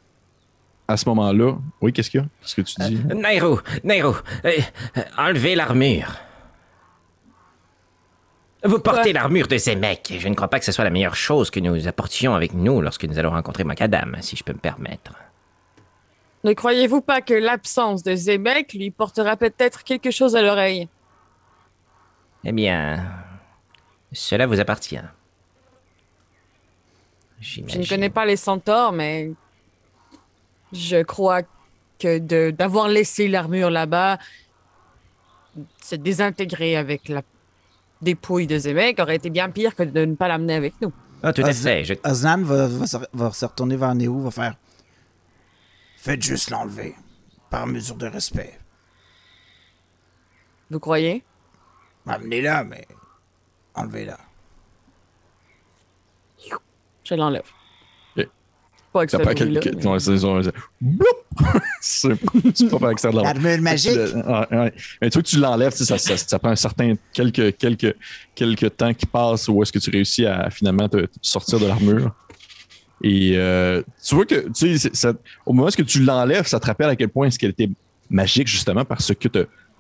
à ce moment-là, oui, qu'est-ce qu'il y a? Qu'est-ce que tu dis?
Nairo, Nairo, euh, euh, enlevez l'armure. Vous portez l'armure de Zemek. Je ne crois pas que ce soit la meilleure chose que nous apportions avec nous lorsque nous allons rencontrer Macadam, si je peux me permettre.
Ne croyez-vous pas que l'absence de Zébec lui portera peut-être quelque chose à l'oreille?
Eh bien, cela vous appartient.
Je ne connais pas les centaures, mais je crois que de- d'avoir laissé l'armure là-bas, se désintégrer avec la dépouille de Zébec aurait été bien pire que de ne pas l'amener avec nous.
Ah, tout à fait. Je...
Osnan va, va se- va se retourner vers Néo, va faire Faites juste l'enlever.
par mesure de respect.
Vous croyez?
Amenez-la, mais enlevez-la.
Je l'enlève. Pas avec
Ça quelques.
mais-
Ouais, c'est c'est- c'est- Bloup! C'est c'est pas de la
L'armure magique.
Ouais, ouais. Mais tu vois que tu l'enlèves, ça, ça, ça prend un certain quelques, quelques, quelques temps qui passent où est-ce que tu réussis à finalement te, te sortir de l'armure. Et euh, tu vois que tu sais, ça- au moment où est-ce que tu l'enlèves, ça te rappelle à quel point est-ce qu'elle était magique justement parce que tu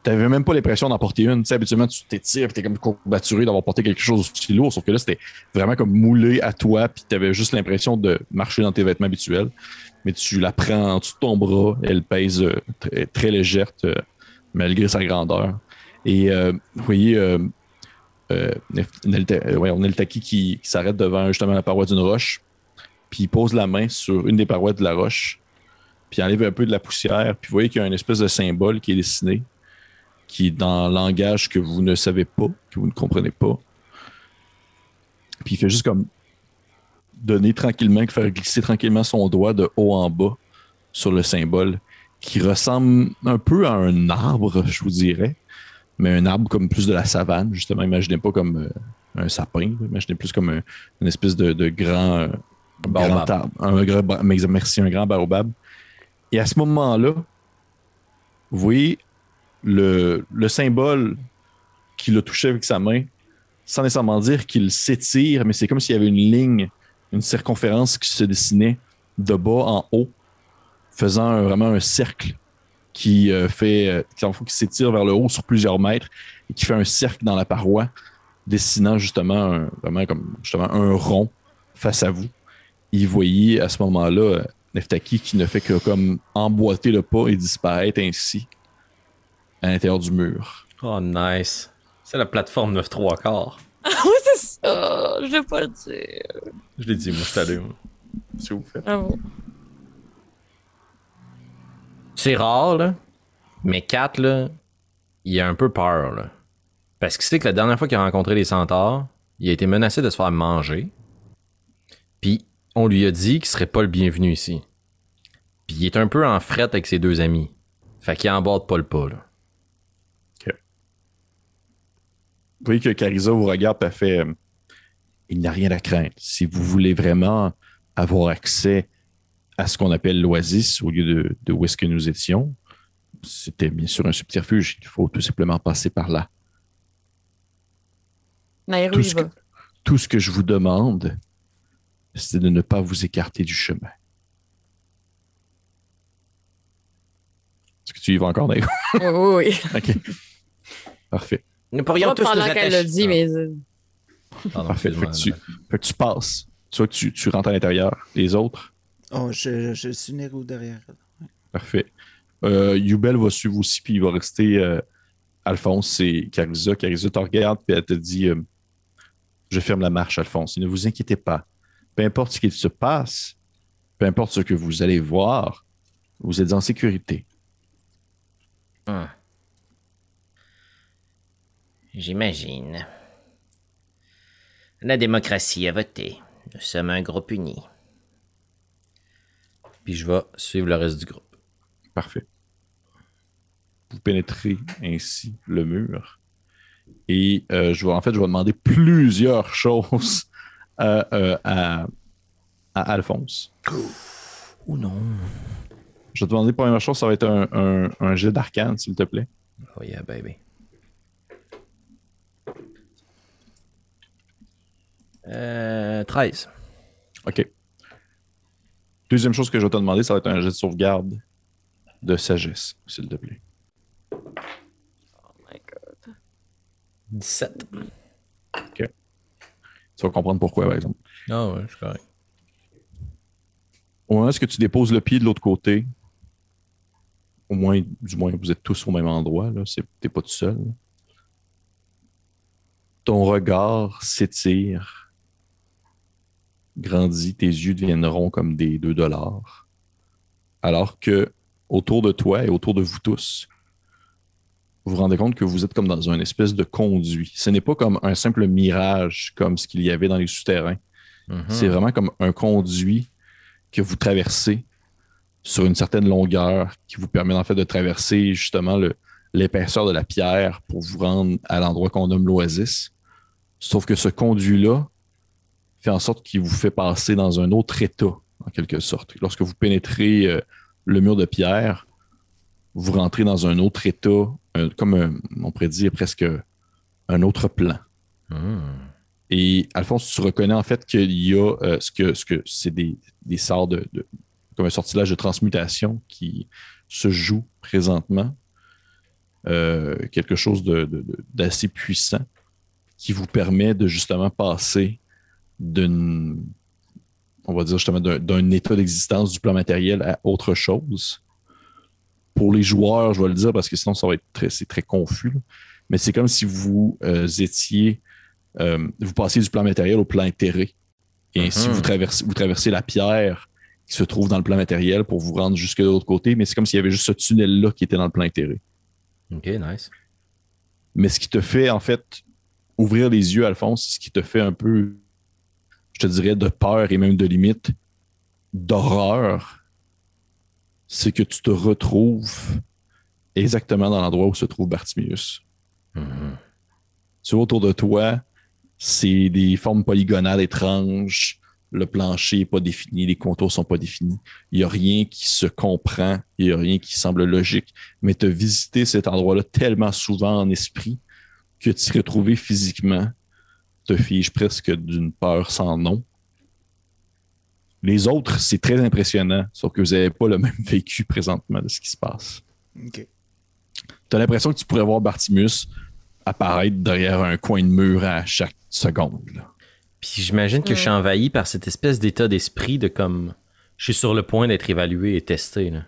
n'avais même pas l'impression d'en porter une. Tu sais, habituellement, tu t'étires tu es comme courbaturé d'avoir porté quelque chose aussi lourd, sauf que là, c'était vraiment comme moulé à toi, puis tu avais juste l'impression de marcher dans tes vêtements habituels. Mais tu la prends en dessous de ton bras, elle pèse euh, très, légère euh, malgré sa grandeur. Et euh, vous voyez, euh, ouais, Neltaki qui, qui s'arrête devant justement la paroi d'une roche, puis il pose la main sur une des parois de la roche, puis il enlève un peu de la poussière, puis vous voyez qu'il y a une espèce de symbole qui est dessiné, qui est dans le langage que vous ne savez pas, que vous ne comprenez pas. Puis il fait juste comme donner tranquillement, faire glisser tranquillement son doigt de haut en bas sur le symbole, qui ressemble un peu à un arbre, je vous dirais, mais un arbre comme plus de la savane, justement. Imaginez pas comme euh, un sapin, imaginez plus comme un- une espèce de, de grand, euh, grand arbre. Un grand, merci, un grand baobab. Et à ce moment-là, vous voyez le, le symbole qu'il a touché avec sa main, sans nécessairement dire qu'il s'étire, mais c'est comme s'il y avait une ligne, une circonférence qui se dessinait de bas en haut, faisant vraiment un cercle qui euh, fait, euh, qui, qui s'étire vers le haut sur plusieurs mètres et qui fait un cercle dans la paroi, dessinant justement un, vraiment comme justement un rond face à vous. Et vous voyez à ce moment-là euh, Neftaki qui ne fait que comme emboîter le pas et disparaître ainsi à l'intérieur du mur.
Oh, nice. C'est la plateforme 9 3 quarts.
oui, c'est ça. Je vais pas le dire.
Je l'ai dit, moi, je t'allume.
Si vous faites.
Bravo.
C'est rare, là. Mais Kat, là, il a un peu peur, là. Parce qu'il sait que la dernière fois qu'il a rencontré les centaures, il a été menacé de se faire manger. Puis, on lui a dit qu'il serait pas le bienvenu ici. Puis, il est un peu en frette avec ses deux amis. Fait qu'il embarque pas le pas, là.
Vous voyez que Carissa vous regarde et fait euh, Il n'y a rien à craindre. Si vous voulez vraiment avoir accès à ce qu'on appelle l'oasis au lieu de, de où est-ce que nous étions, c'était bien sûr un subterfuge. Il faut tout simplement passer par là.
Nairo,
Tout ce, que, tout ce que je vous demande, c'est de ne pas vous écarter du chemin. Est-ce que tu y vas encore, Naïro?
Oui, oui, oui.
OK. Parfait.
Nous pourrions
Pas
tous nous
pendant qu'elle
attacher.
dit, mais. euh,
Pardon,
Parfait. Fait que, tu, fait que tu passes. Tu vois que tu, tu rentres à l'intérieur. Les autres,
Oh, je, je suis Nero derrière.
Parfait. Euh, Yubel va suivre aussi, puis il va rester euh, Alphonse et Carissa. Carissa te regarde, puis elle te dit euh, Je ferme la marche, Alphonse. Ne vous inquiétez pas. Peu importe ce qu'il se passe, peu importe ce que vous allez voir, vous êtes en sécurité.
Hum. J'imagine. La démocratie a voté. Nous sommes un groupe uni.
Puis je vais suivre le reste du groupe.
Parfait. Vous pénétrez ainsi le mur. Et euh, je vais, en fait, je vais demander plusieurs choses à, euh, à- à Alphonse.
Oh non.
Je vais te demander, première chose, ça va être un, un, un jet d'arcane, s'il te plaît.
Oh yeah, baby. Euh, 13.
OK. Deuxième chose que je vais te demander, ça va être un jet de sauvegarde de sagesse, s'il te plaît.
Oh my god.
17.
Tu vas comprendre pourquoi, par exemple.
Ah ouais, je suis correct.
Au moment où est-ce que tu déposes le pied de l'autre côté, au moins, du moins, vous êtes tous au même endroit, là. T'es pas tout seul. Ton regard s'étire, grandit, tes yeux deviennent ronds comme des 2 dollars. Alors que autour de toi et autour de vous tous, vous vous rendez compte que vous êtes comme dans un espèce de conduit. Ce n'est pas comme un simple mirage comme ce qu'il y avait dans les souterrains.
Mhm.
C'est vraiment comme un conduit que vous traversez sur une certaine longueur qui vous permet en fait de traverser justement l'épaisseur de la pierre pour vous rendre à l'endroit qu'on nomme l'oasis. Sauf que ce conduit-là fait en sorte qu'il vous fait passer dans un autre état, en quelque sorte. Lorsque vous pénétrez euh, le mur de pierre, vous rentrez dans un autre état, un- comme un- on pourrait dire presque un autre plan. Et Alphonse, tu reconnais en fait qu'il y a euh, ce que ce que c'est des, des sorts de, de- comme un sortilège de transmutation qui se joue présentement. Euh, quelque chose de- de- de- d'assez puissant qui vous permet de justement passer d'une on va dire justement d'un- d'un état d'existence du plan matériel à autre chose. Pour les joueurs, je vais le dire parce que sinon ça va être très, c'est très confus. là. Mais c'est comme si vous euh, étiez euh, vous passez du plan matériel au plan intérêt. Et ainsi,
Mhm.
vous, traversez, vous traversez la pierre qui se trouve dans le plan matériel pour vous rendre jusque de l'autre côté, mais c'est comme s'il y avait juste ce tunnel-là qui était dans le plan intérêt.
Ok, nice.
Mais ce qui te fait, en fait, ouvrir les yeux, Alphonse, c'est ce qui te fait un peu, je te dirais, de peur et même de limite, d'horreur, c'est que tu te retrouves exactement dans l'endroit où se trouve Bartimius. Tu vois autour de toi, c'est des formes polygonales étranges. Le plancher n'est pas défini, les contours sont pas définis. Il n'y a rien qui se comprend, il n'y a rien qui semble logique. Mais tu as visité cet endroit-là tellement souvent en esprit que t'y retrouver physiquement te fige presque d'une peur sans nom. Les autres, c'est très impressionnant, sauf que vous n'avez pas le même vécu présentement de ce qui se passe.
OK.
Tu as l'impression que tu pourrais voir Bartimus apparaître derrière un coin de mur à chaque seconde. là.
Puis j'imagine que je suis envahi par cette espèce d'état d'esprit de comme. Je suis sur le point d'être évalué et testé. Là.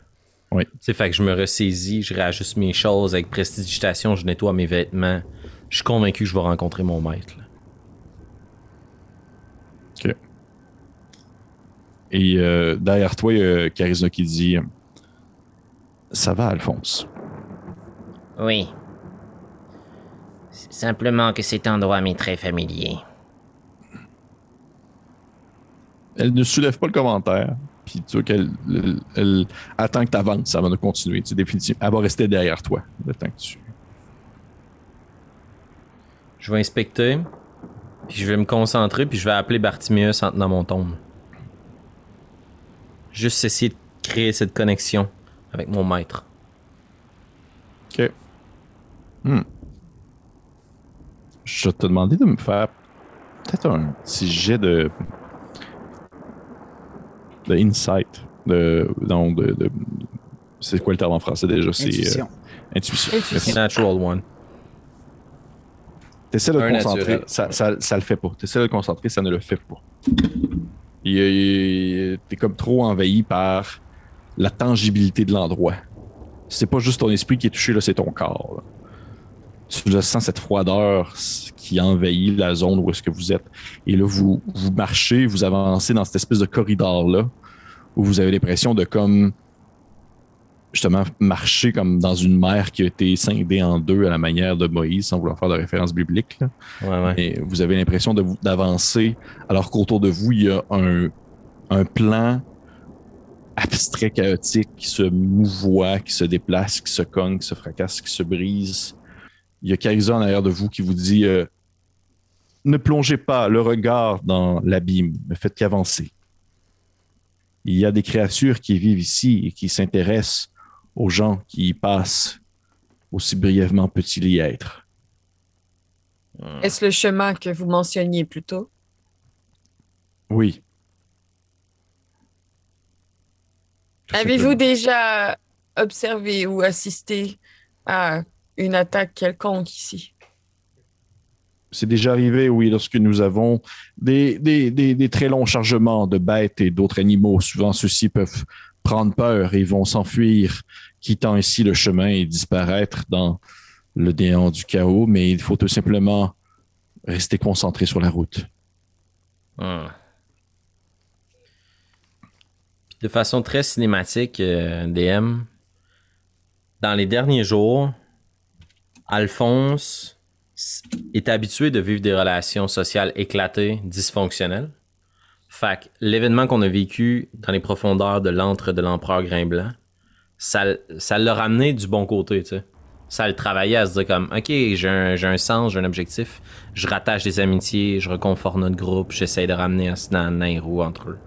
Oui.
C'est fait que je me ressaisis, je réajuste mes choses avec prestidigitation, je nettoie mes vêtements. Je suis convaincu que je vais rencontrer mon maître. là.
Et euh, derrière toi, il y a Charisma qui dit Ça va, Alphonse?
Oui. C'est Simplement que cet endroit m'est très familier.
Elle ne soulève pas le commentaire. Puis tu vois qu'elle elle, elle attend que tu avances avant de continuer. Tu définitivement, elle va rester derrière toi le temps que tu.
Je vais inspecter, puis je vais me concentrer, puis je vais appeler Bartimeus en tenant mon tombe. Juste essayer de créer cette connexion avec mon maître.
OK. Hmm. Je vais te demander de me faire peut-être un petit jet de. de insight. De, non, de, de- c'est quoi le terme en français déjà? C'est
Intuition.
euh, intuition.
Intuition.
Natural one.
T'essaies de te concentrer, ça, ça, ça le fait pas. T'essaies de te concentrer, ça ne le fait pas. T'es comme trop envahi par la tangibilité de l'endroit. C'est pas juste ton esprit qui est touché, là, c'est ton corps. là. Tu le sens cette froideur qui envahit la zone où est-ce que vous êtes. Et là, vous, vous marchez, vous avancez dans cette espèce de corridor-là, où vous avez l'impression de comme justement marcher comme dans une mer qui a été scindée en deux à la manière de Moïse, sans vouloir faire de référence biblique. là.
Ouais, ouais.
Et vous avez l'impression d'avancer alors qu'autour de vous, il y a un, un plan abstrait, chaotique qui se mouvoie, qui se déplace, qui se cogne, qui se fracasse, qui se brise. Il y a Carisa en arrière de vous qui vous dit euh, Ne plongez pas le regard dans l'abîme, ne faites qu'avancer. Il y a des créatures qui vivent ici et qui s'intéressent aux gens qui y passent, aussi brièvement peut-il y être.
Est-ce le chemin que vous mentionniez plus tôt?
Oui.
Avez-vous déjà observé ou assisté à une attaque quelconque ici?
C'est déjà arrivé, oui, lorsque nous avons des, des, des, des très longs chargements de bêtes et d'autres animaux. Souvent, ceux-ci peuvent prendre peur et vont s'enfuir, quittant ainsi le chemin et disparaître dans le néant du chaos. Mais il faut tout simplement rester concentré sur la route.
Hmm.
De façon très cinématique, euh, DM, dans les derniers jours, Alphonse est habitué de vivre des relations sociales éclatées, dysfonctionnelles. Fait que l'événement qu'on a vécu dans les profondeurs de l'antre de l'empereur Grimblanc, ça, ça l'a ramené du bon côté, tu sais. Ça le travaillait à se dire comme, OK, j'ai un, un sens, j'ai un objectif. Je rattache des amitiés, je reconforte notre groupe, j'essaie de ramener Asnan, Nairou entre eux.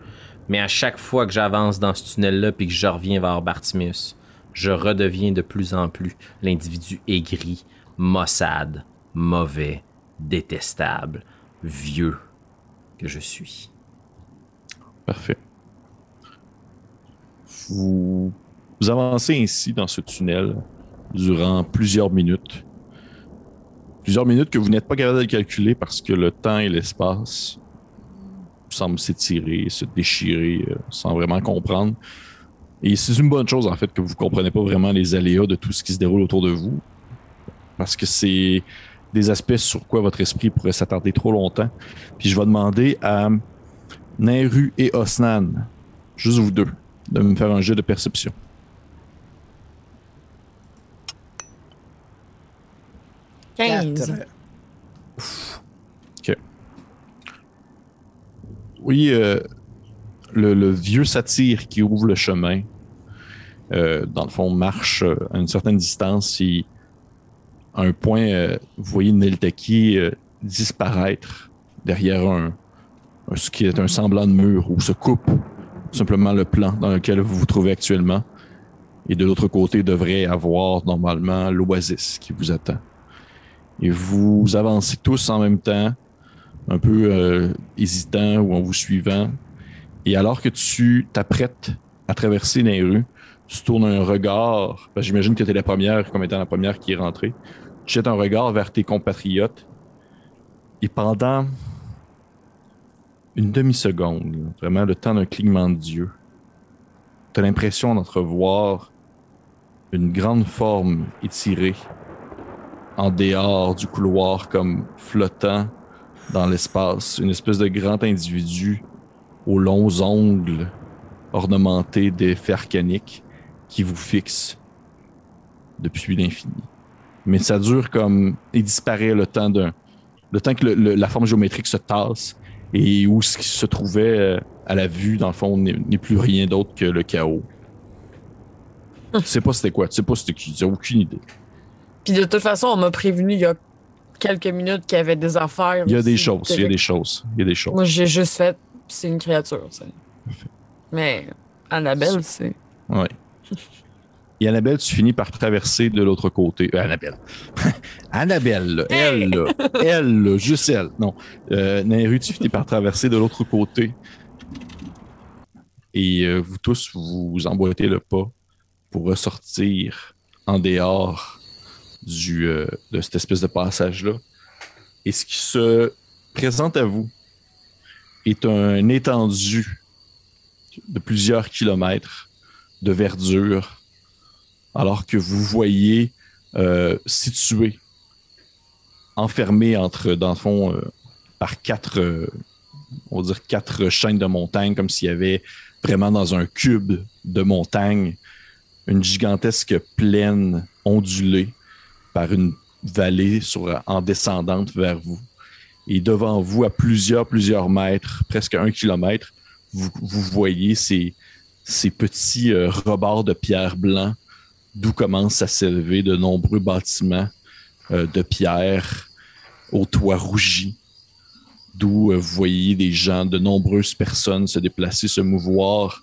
Mais à chaque fois que j'avance dans ce tunnel-là puis que je reviens vers Bartimius, je redeviens de plus en plus l'individu aigri, maussade, mauvais, détestable, vieux que je suis.
Parfait. Vous, avancez ainsi dans ce tunnel durant plusieurs minutes. Plusieurs minutes que vous n'êtes pas capable de calculer parce que le temps et l'espace semblent s'étirer, se déchirer euh, sans vraiment comprendre. Et c'est une bonne chose en fait que vous ne comprenez pas vraiment les aléas de tout ce qui se déroule autour de vous. Parce que c'est des aspects sur quoi votre esprit pourrait s'attarder trop longtemps. Puis je vais demander à Nairu et Osnan, juste vous deux, de me faire un jeu de perception.
Quinze.
Quatre.
Oui, euh, le, le vieux satyre qui ouvre le chemin, euh, dans le fond, marche euh, à une certaine distance. Et à un point, euh, vous voyez Neltaki euh, disparaître derrière un- ce qui est un semblant de mur où se coupe simplement le plan dans lequel vous vous trouvez actuellement. Et de l'autre côté, devrait avoir normalement l'oasis qui vous attend. Et vous avancez tous en même temps, un peu euh, hésitant ou en vous suivant. Et alors que tu t'apprêtes à traverser les rues, tu tournes un regard, que j'imagine que tu es la première, comme étant la première qui est rentrée. Tu jettes un regard vers tes compatriotes. Et pendant une demi-seconde, vraiment le temps d'un clignement de Dieu, tu as l'impression d'entrevoir une grande forme étirée en dehors du couloir, comme flottant dans l'espace. Une espèce de grand individu aux longs ongles ornementés de fer canique qui vous fixe depuis l'infini. Mais ça dure comme. Il disparaît le temps d'un. Le temps que la forme géométrique se tasse et où ce qui se trouvait euh, à la vue, dans le fond, n'est plus rien d'autre que le chaos. tu sais pas c'était quoi, tu sais pas c'était qui, tu aucune idée.
Puis de toute façon, on m'a prévenu il y a quelques minutes qu'il y avait des affaires.
Il y a des choses, il y a des choses, il y a des choses.
Moi, j'ai juste fait, c'est une créature, tu sais. Mais Annabelle, c'est.
Ouais. Et Annabelle, tu finis par traverser de l'autre côté. Euh, Annabelle. Annabelle, elle, là, elle, là, juste elle. Non. Euh, Nairu, tu finis par traverser de l'autre côté. Et euh, vous tous, vous emboîtez le pas pour ressortir en dehors du, euh, de cette espèce de passage-là. Et ce qui se présente à vous est un étendu de plusieurs kilomètres de verdure, alors que vous voyez euh, situé, enfermé entre, dans le fond, euh, par quatre, euh, on va dire quatre chaînes de montagnes, comme s'il y avait vraiment dans un cube de montagne une gigantesque plaine ondulée par une vallée en descendante vers vous. Et devant vous, à plusieurs, plusieurs mètres, presque un kilomètre, vous, vous voyez ces, ces petits rebords de pierre blanc d'où commencent à s'élever de nombreux bâtiments euh, de pierre au toit rougi, d'où euh, vous voyez des gens, de nombreuses personnes se déplacer, se mouvoir,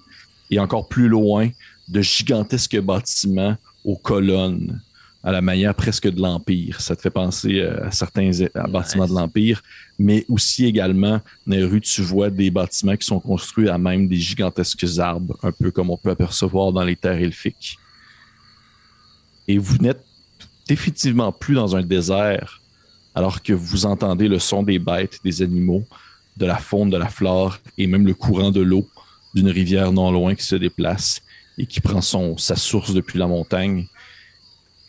et encore plus loin, de gigantesques bâtiments aux colonnes, à la manière presque de l'Empire. Ça te fait penser euh, à certains à bâtiments de l'Empire, mais aussi également, dans les rues, tu vois des bâtiments qui sont construits à même des gigantesques arbres, un peu comme on peut apercevoir dans les terres elfiques. Et vous n'êtes définitivement plus dans un désert, alors que vous entendez le son des bêtes, des animaux, de la faune, de la flore, et même le courant de l'eau d'une rivière non loin qui se déplace et qui prend sa source depuis la montagne.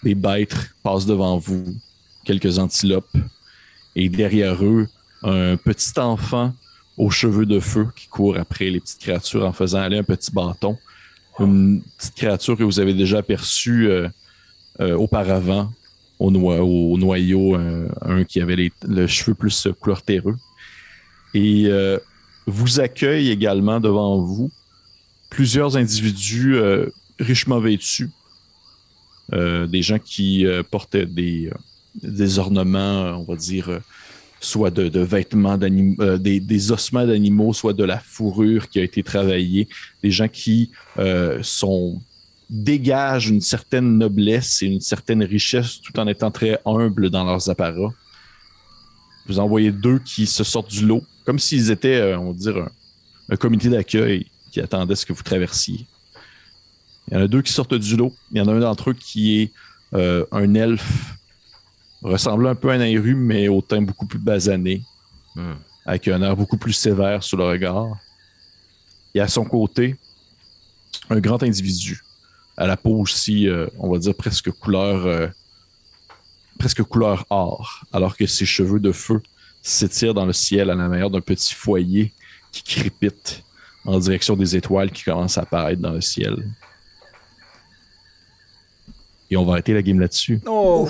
Les bêtes passent devant vous, quelques antilopes, et derrière eux, un petit enfant aux cheveux de feu qui court après les petites créatures en faisant aller un petit bâton. Une petite créature que vous avez déjà aperçue euh, euh, auparavant au, noyau, euh, un qui avait le cheveu plus couleur terreux. Et euh, vous accueille également devant vous plusieurs individus richement vêtus. Des gens qui portaient des, ornements, on va dire, soit de, vêtements des, ossements d'animaux, soit de la fourrure qui a été travaillée. Des gens qui sont dégagent une certaine noblesse et une certaine richesse tout en étant très humbles dans leurs apparats. Vous en voyez deux qui se sortent du lot, comme s'ils étaient, euh, on va dire, un, un comité d'accueil qui attendait ce que vous traversiez. Il y en a deux qui sortent du lot. Il y en a un d'entre eux qui est euh, un elfe ressemblant un peu à un Nairu, mais au teint beaucoup plus basané,
Hmm.
avec un air beaucoup plus sévère sur le regard. Et à son côté, un grand individu, à la peau aussi, euh, on va dire presque couleur, euh, presque couleur or, alors que ses cheveux de feu s'étirent dans le ciel à la manière d'un petit foyer qui crépite en direction des étoiles qui commencent à apparaître dans le ciel. Et on va arrêter la game là-dessus.
Oh,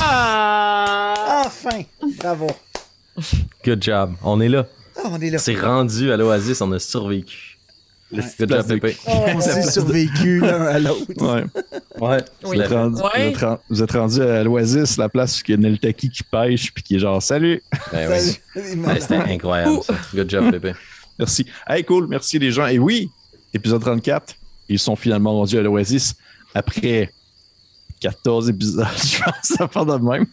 Ah!
enfin! Bravo.
Good job. On est là.
Ah, on est là.
C'est rendu à l'Oasis, on a survécu. Good job,
place de-
Pépé.
On s'est survécu l'un à l'autre.
Ouais.
Ouais.
Oui.
Vous, êtes rendu,
Ouais.
vous êtes à l'Oasis, la place où il y a Neltaki qui pêche, puis qui est genre Salut!
Ben oui. Ouais, C'était incroyable. ça. Good job, Pépé.
Merci. Hey, cool, merci les gens. Et oui, épisode 34, ils sont finalement rendus à l'Oasis après 14 épisodes, je pense, ça part de même.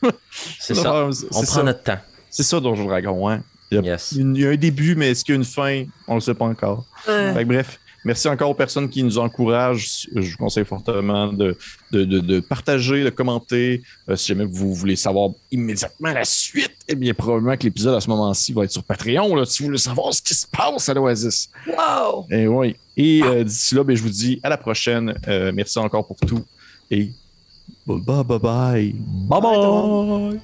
C'est ça. On
ça.
prend notre temps.
C'est ça, Donjon Dragon, hein. Il y, a,
Yes.
une- il y a un début, mais est-ce qu'il y a une fin? On le sait pas encore. Fait que bref, merci encore aux personnes qui nous encouragent. Je vous conseille fortement de, de, de- de partager, de commenter. Euh, si jamais vous voulez savoir immédiatement la suite, eh bien, probablement que l'épisode à ce moment-ci va être sur Patreon, là, si vous voulez savoir ce qui se passe à l'Oasis.
wow!
Et oui. Et euh, d'ici là, ben, je vous dis à la prochaine. Euh, merci encore pour tout. Et bye bye bye.
Bye bye.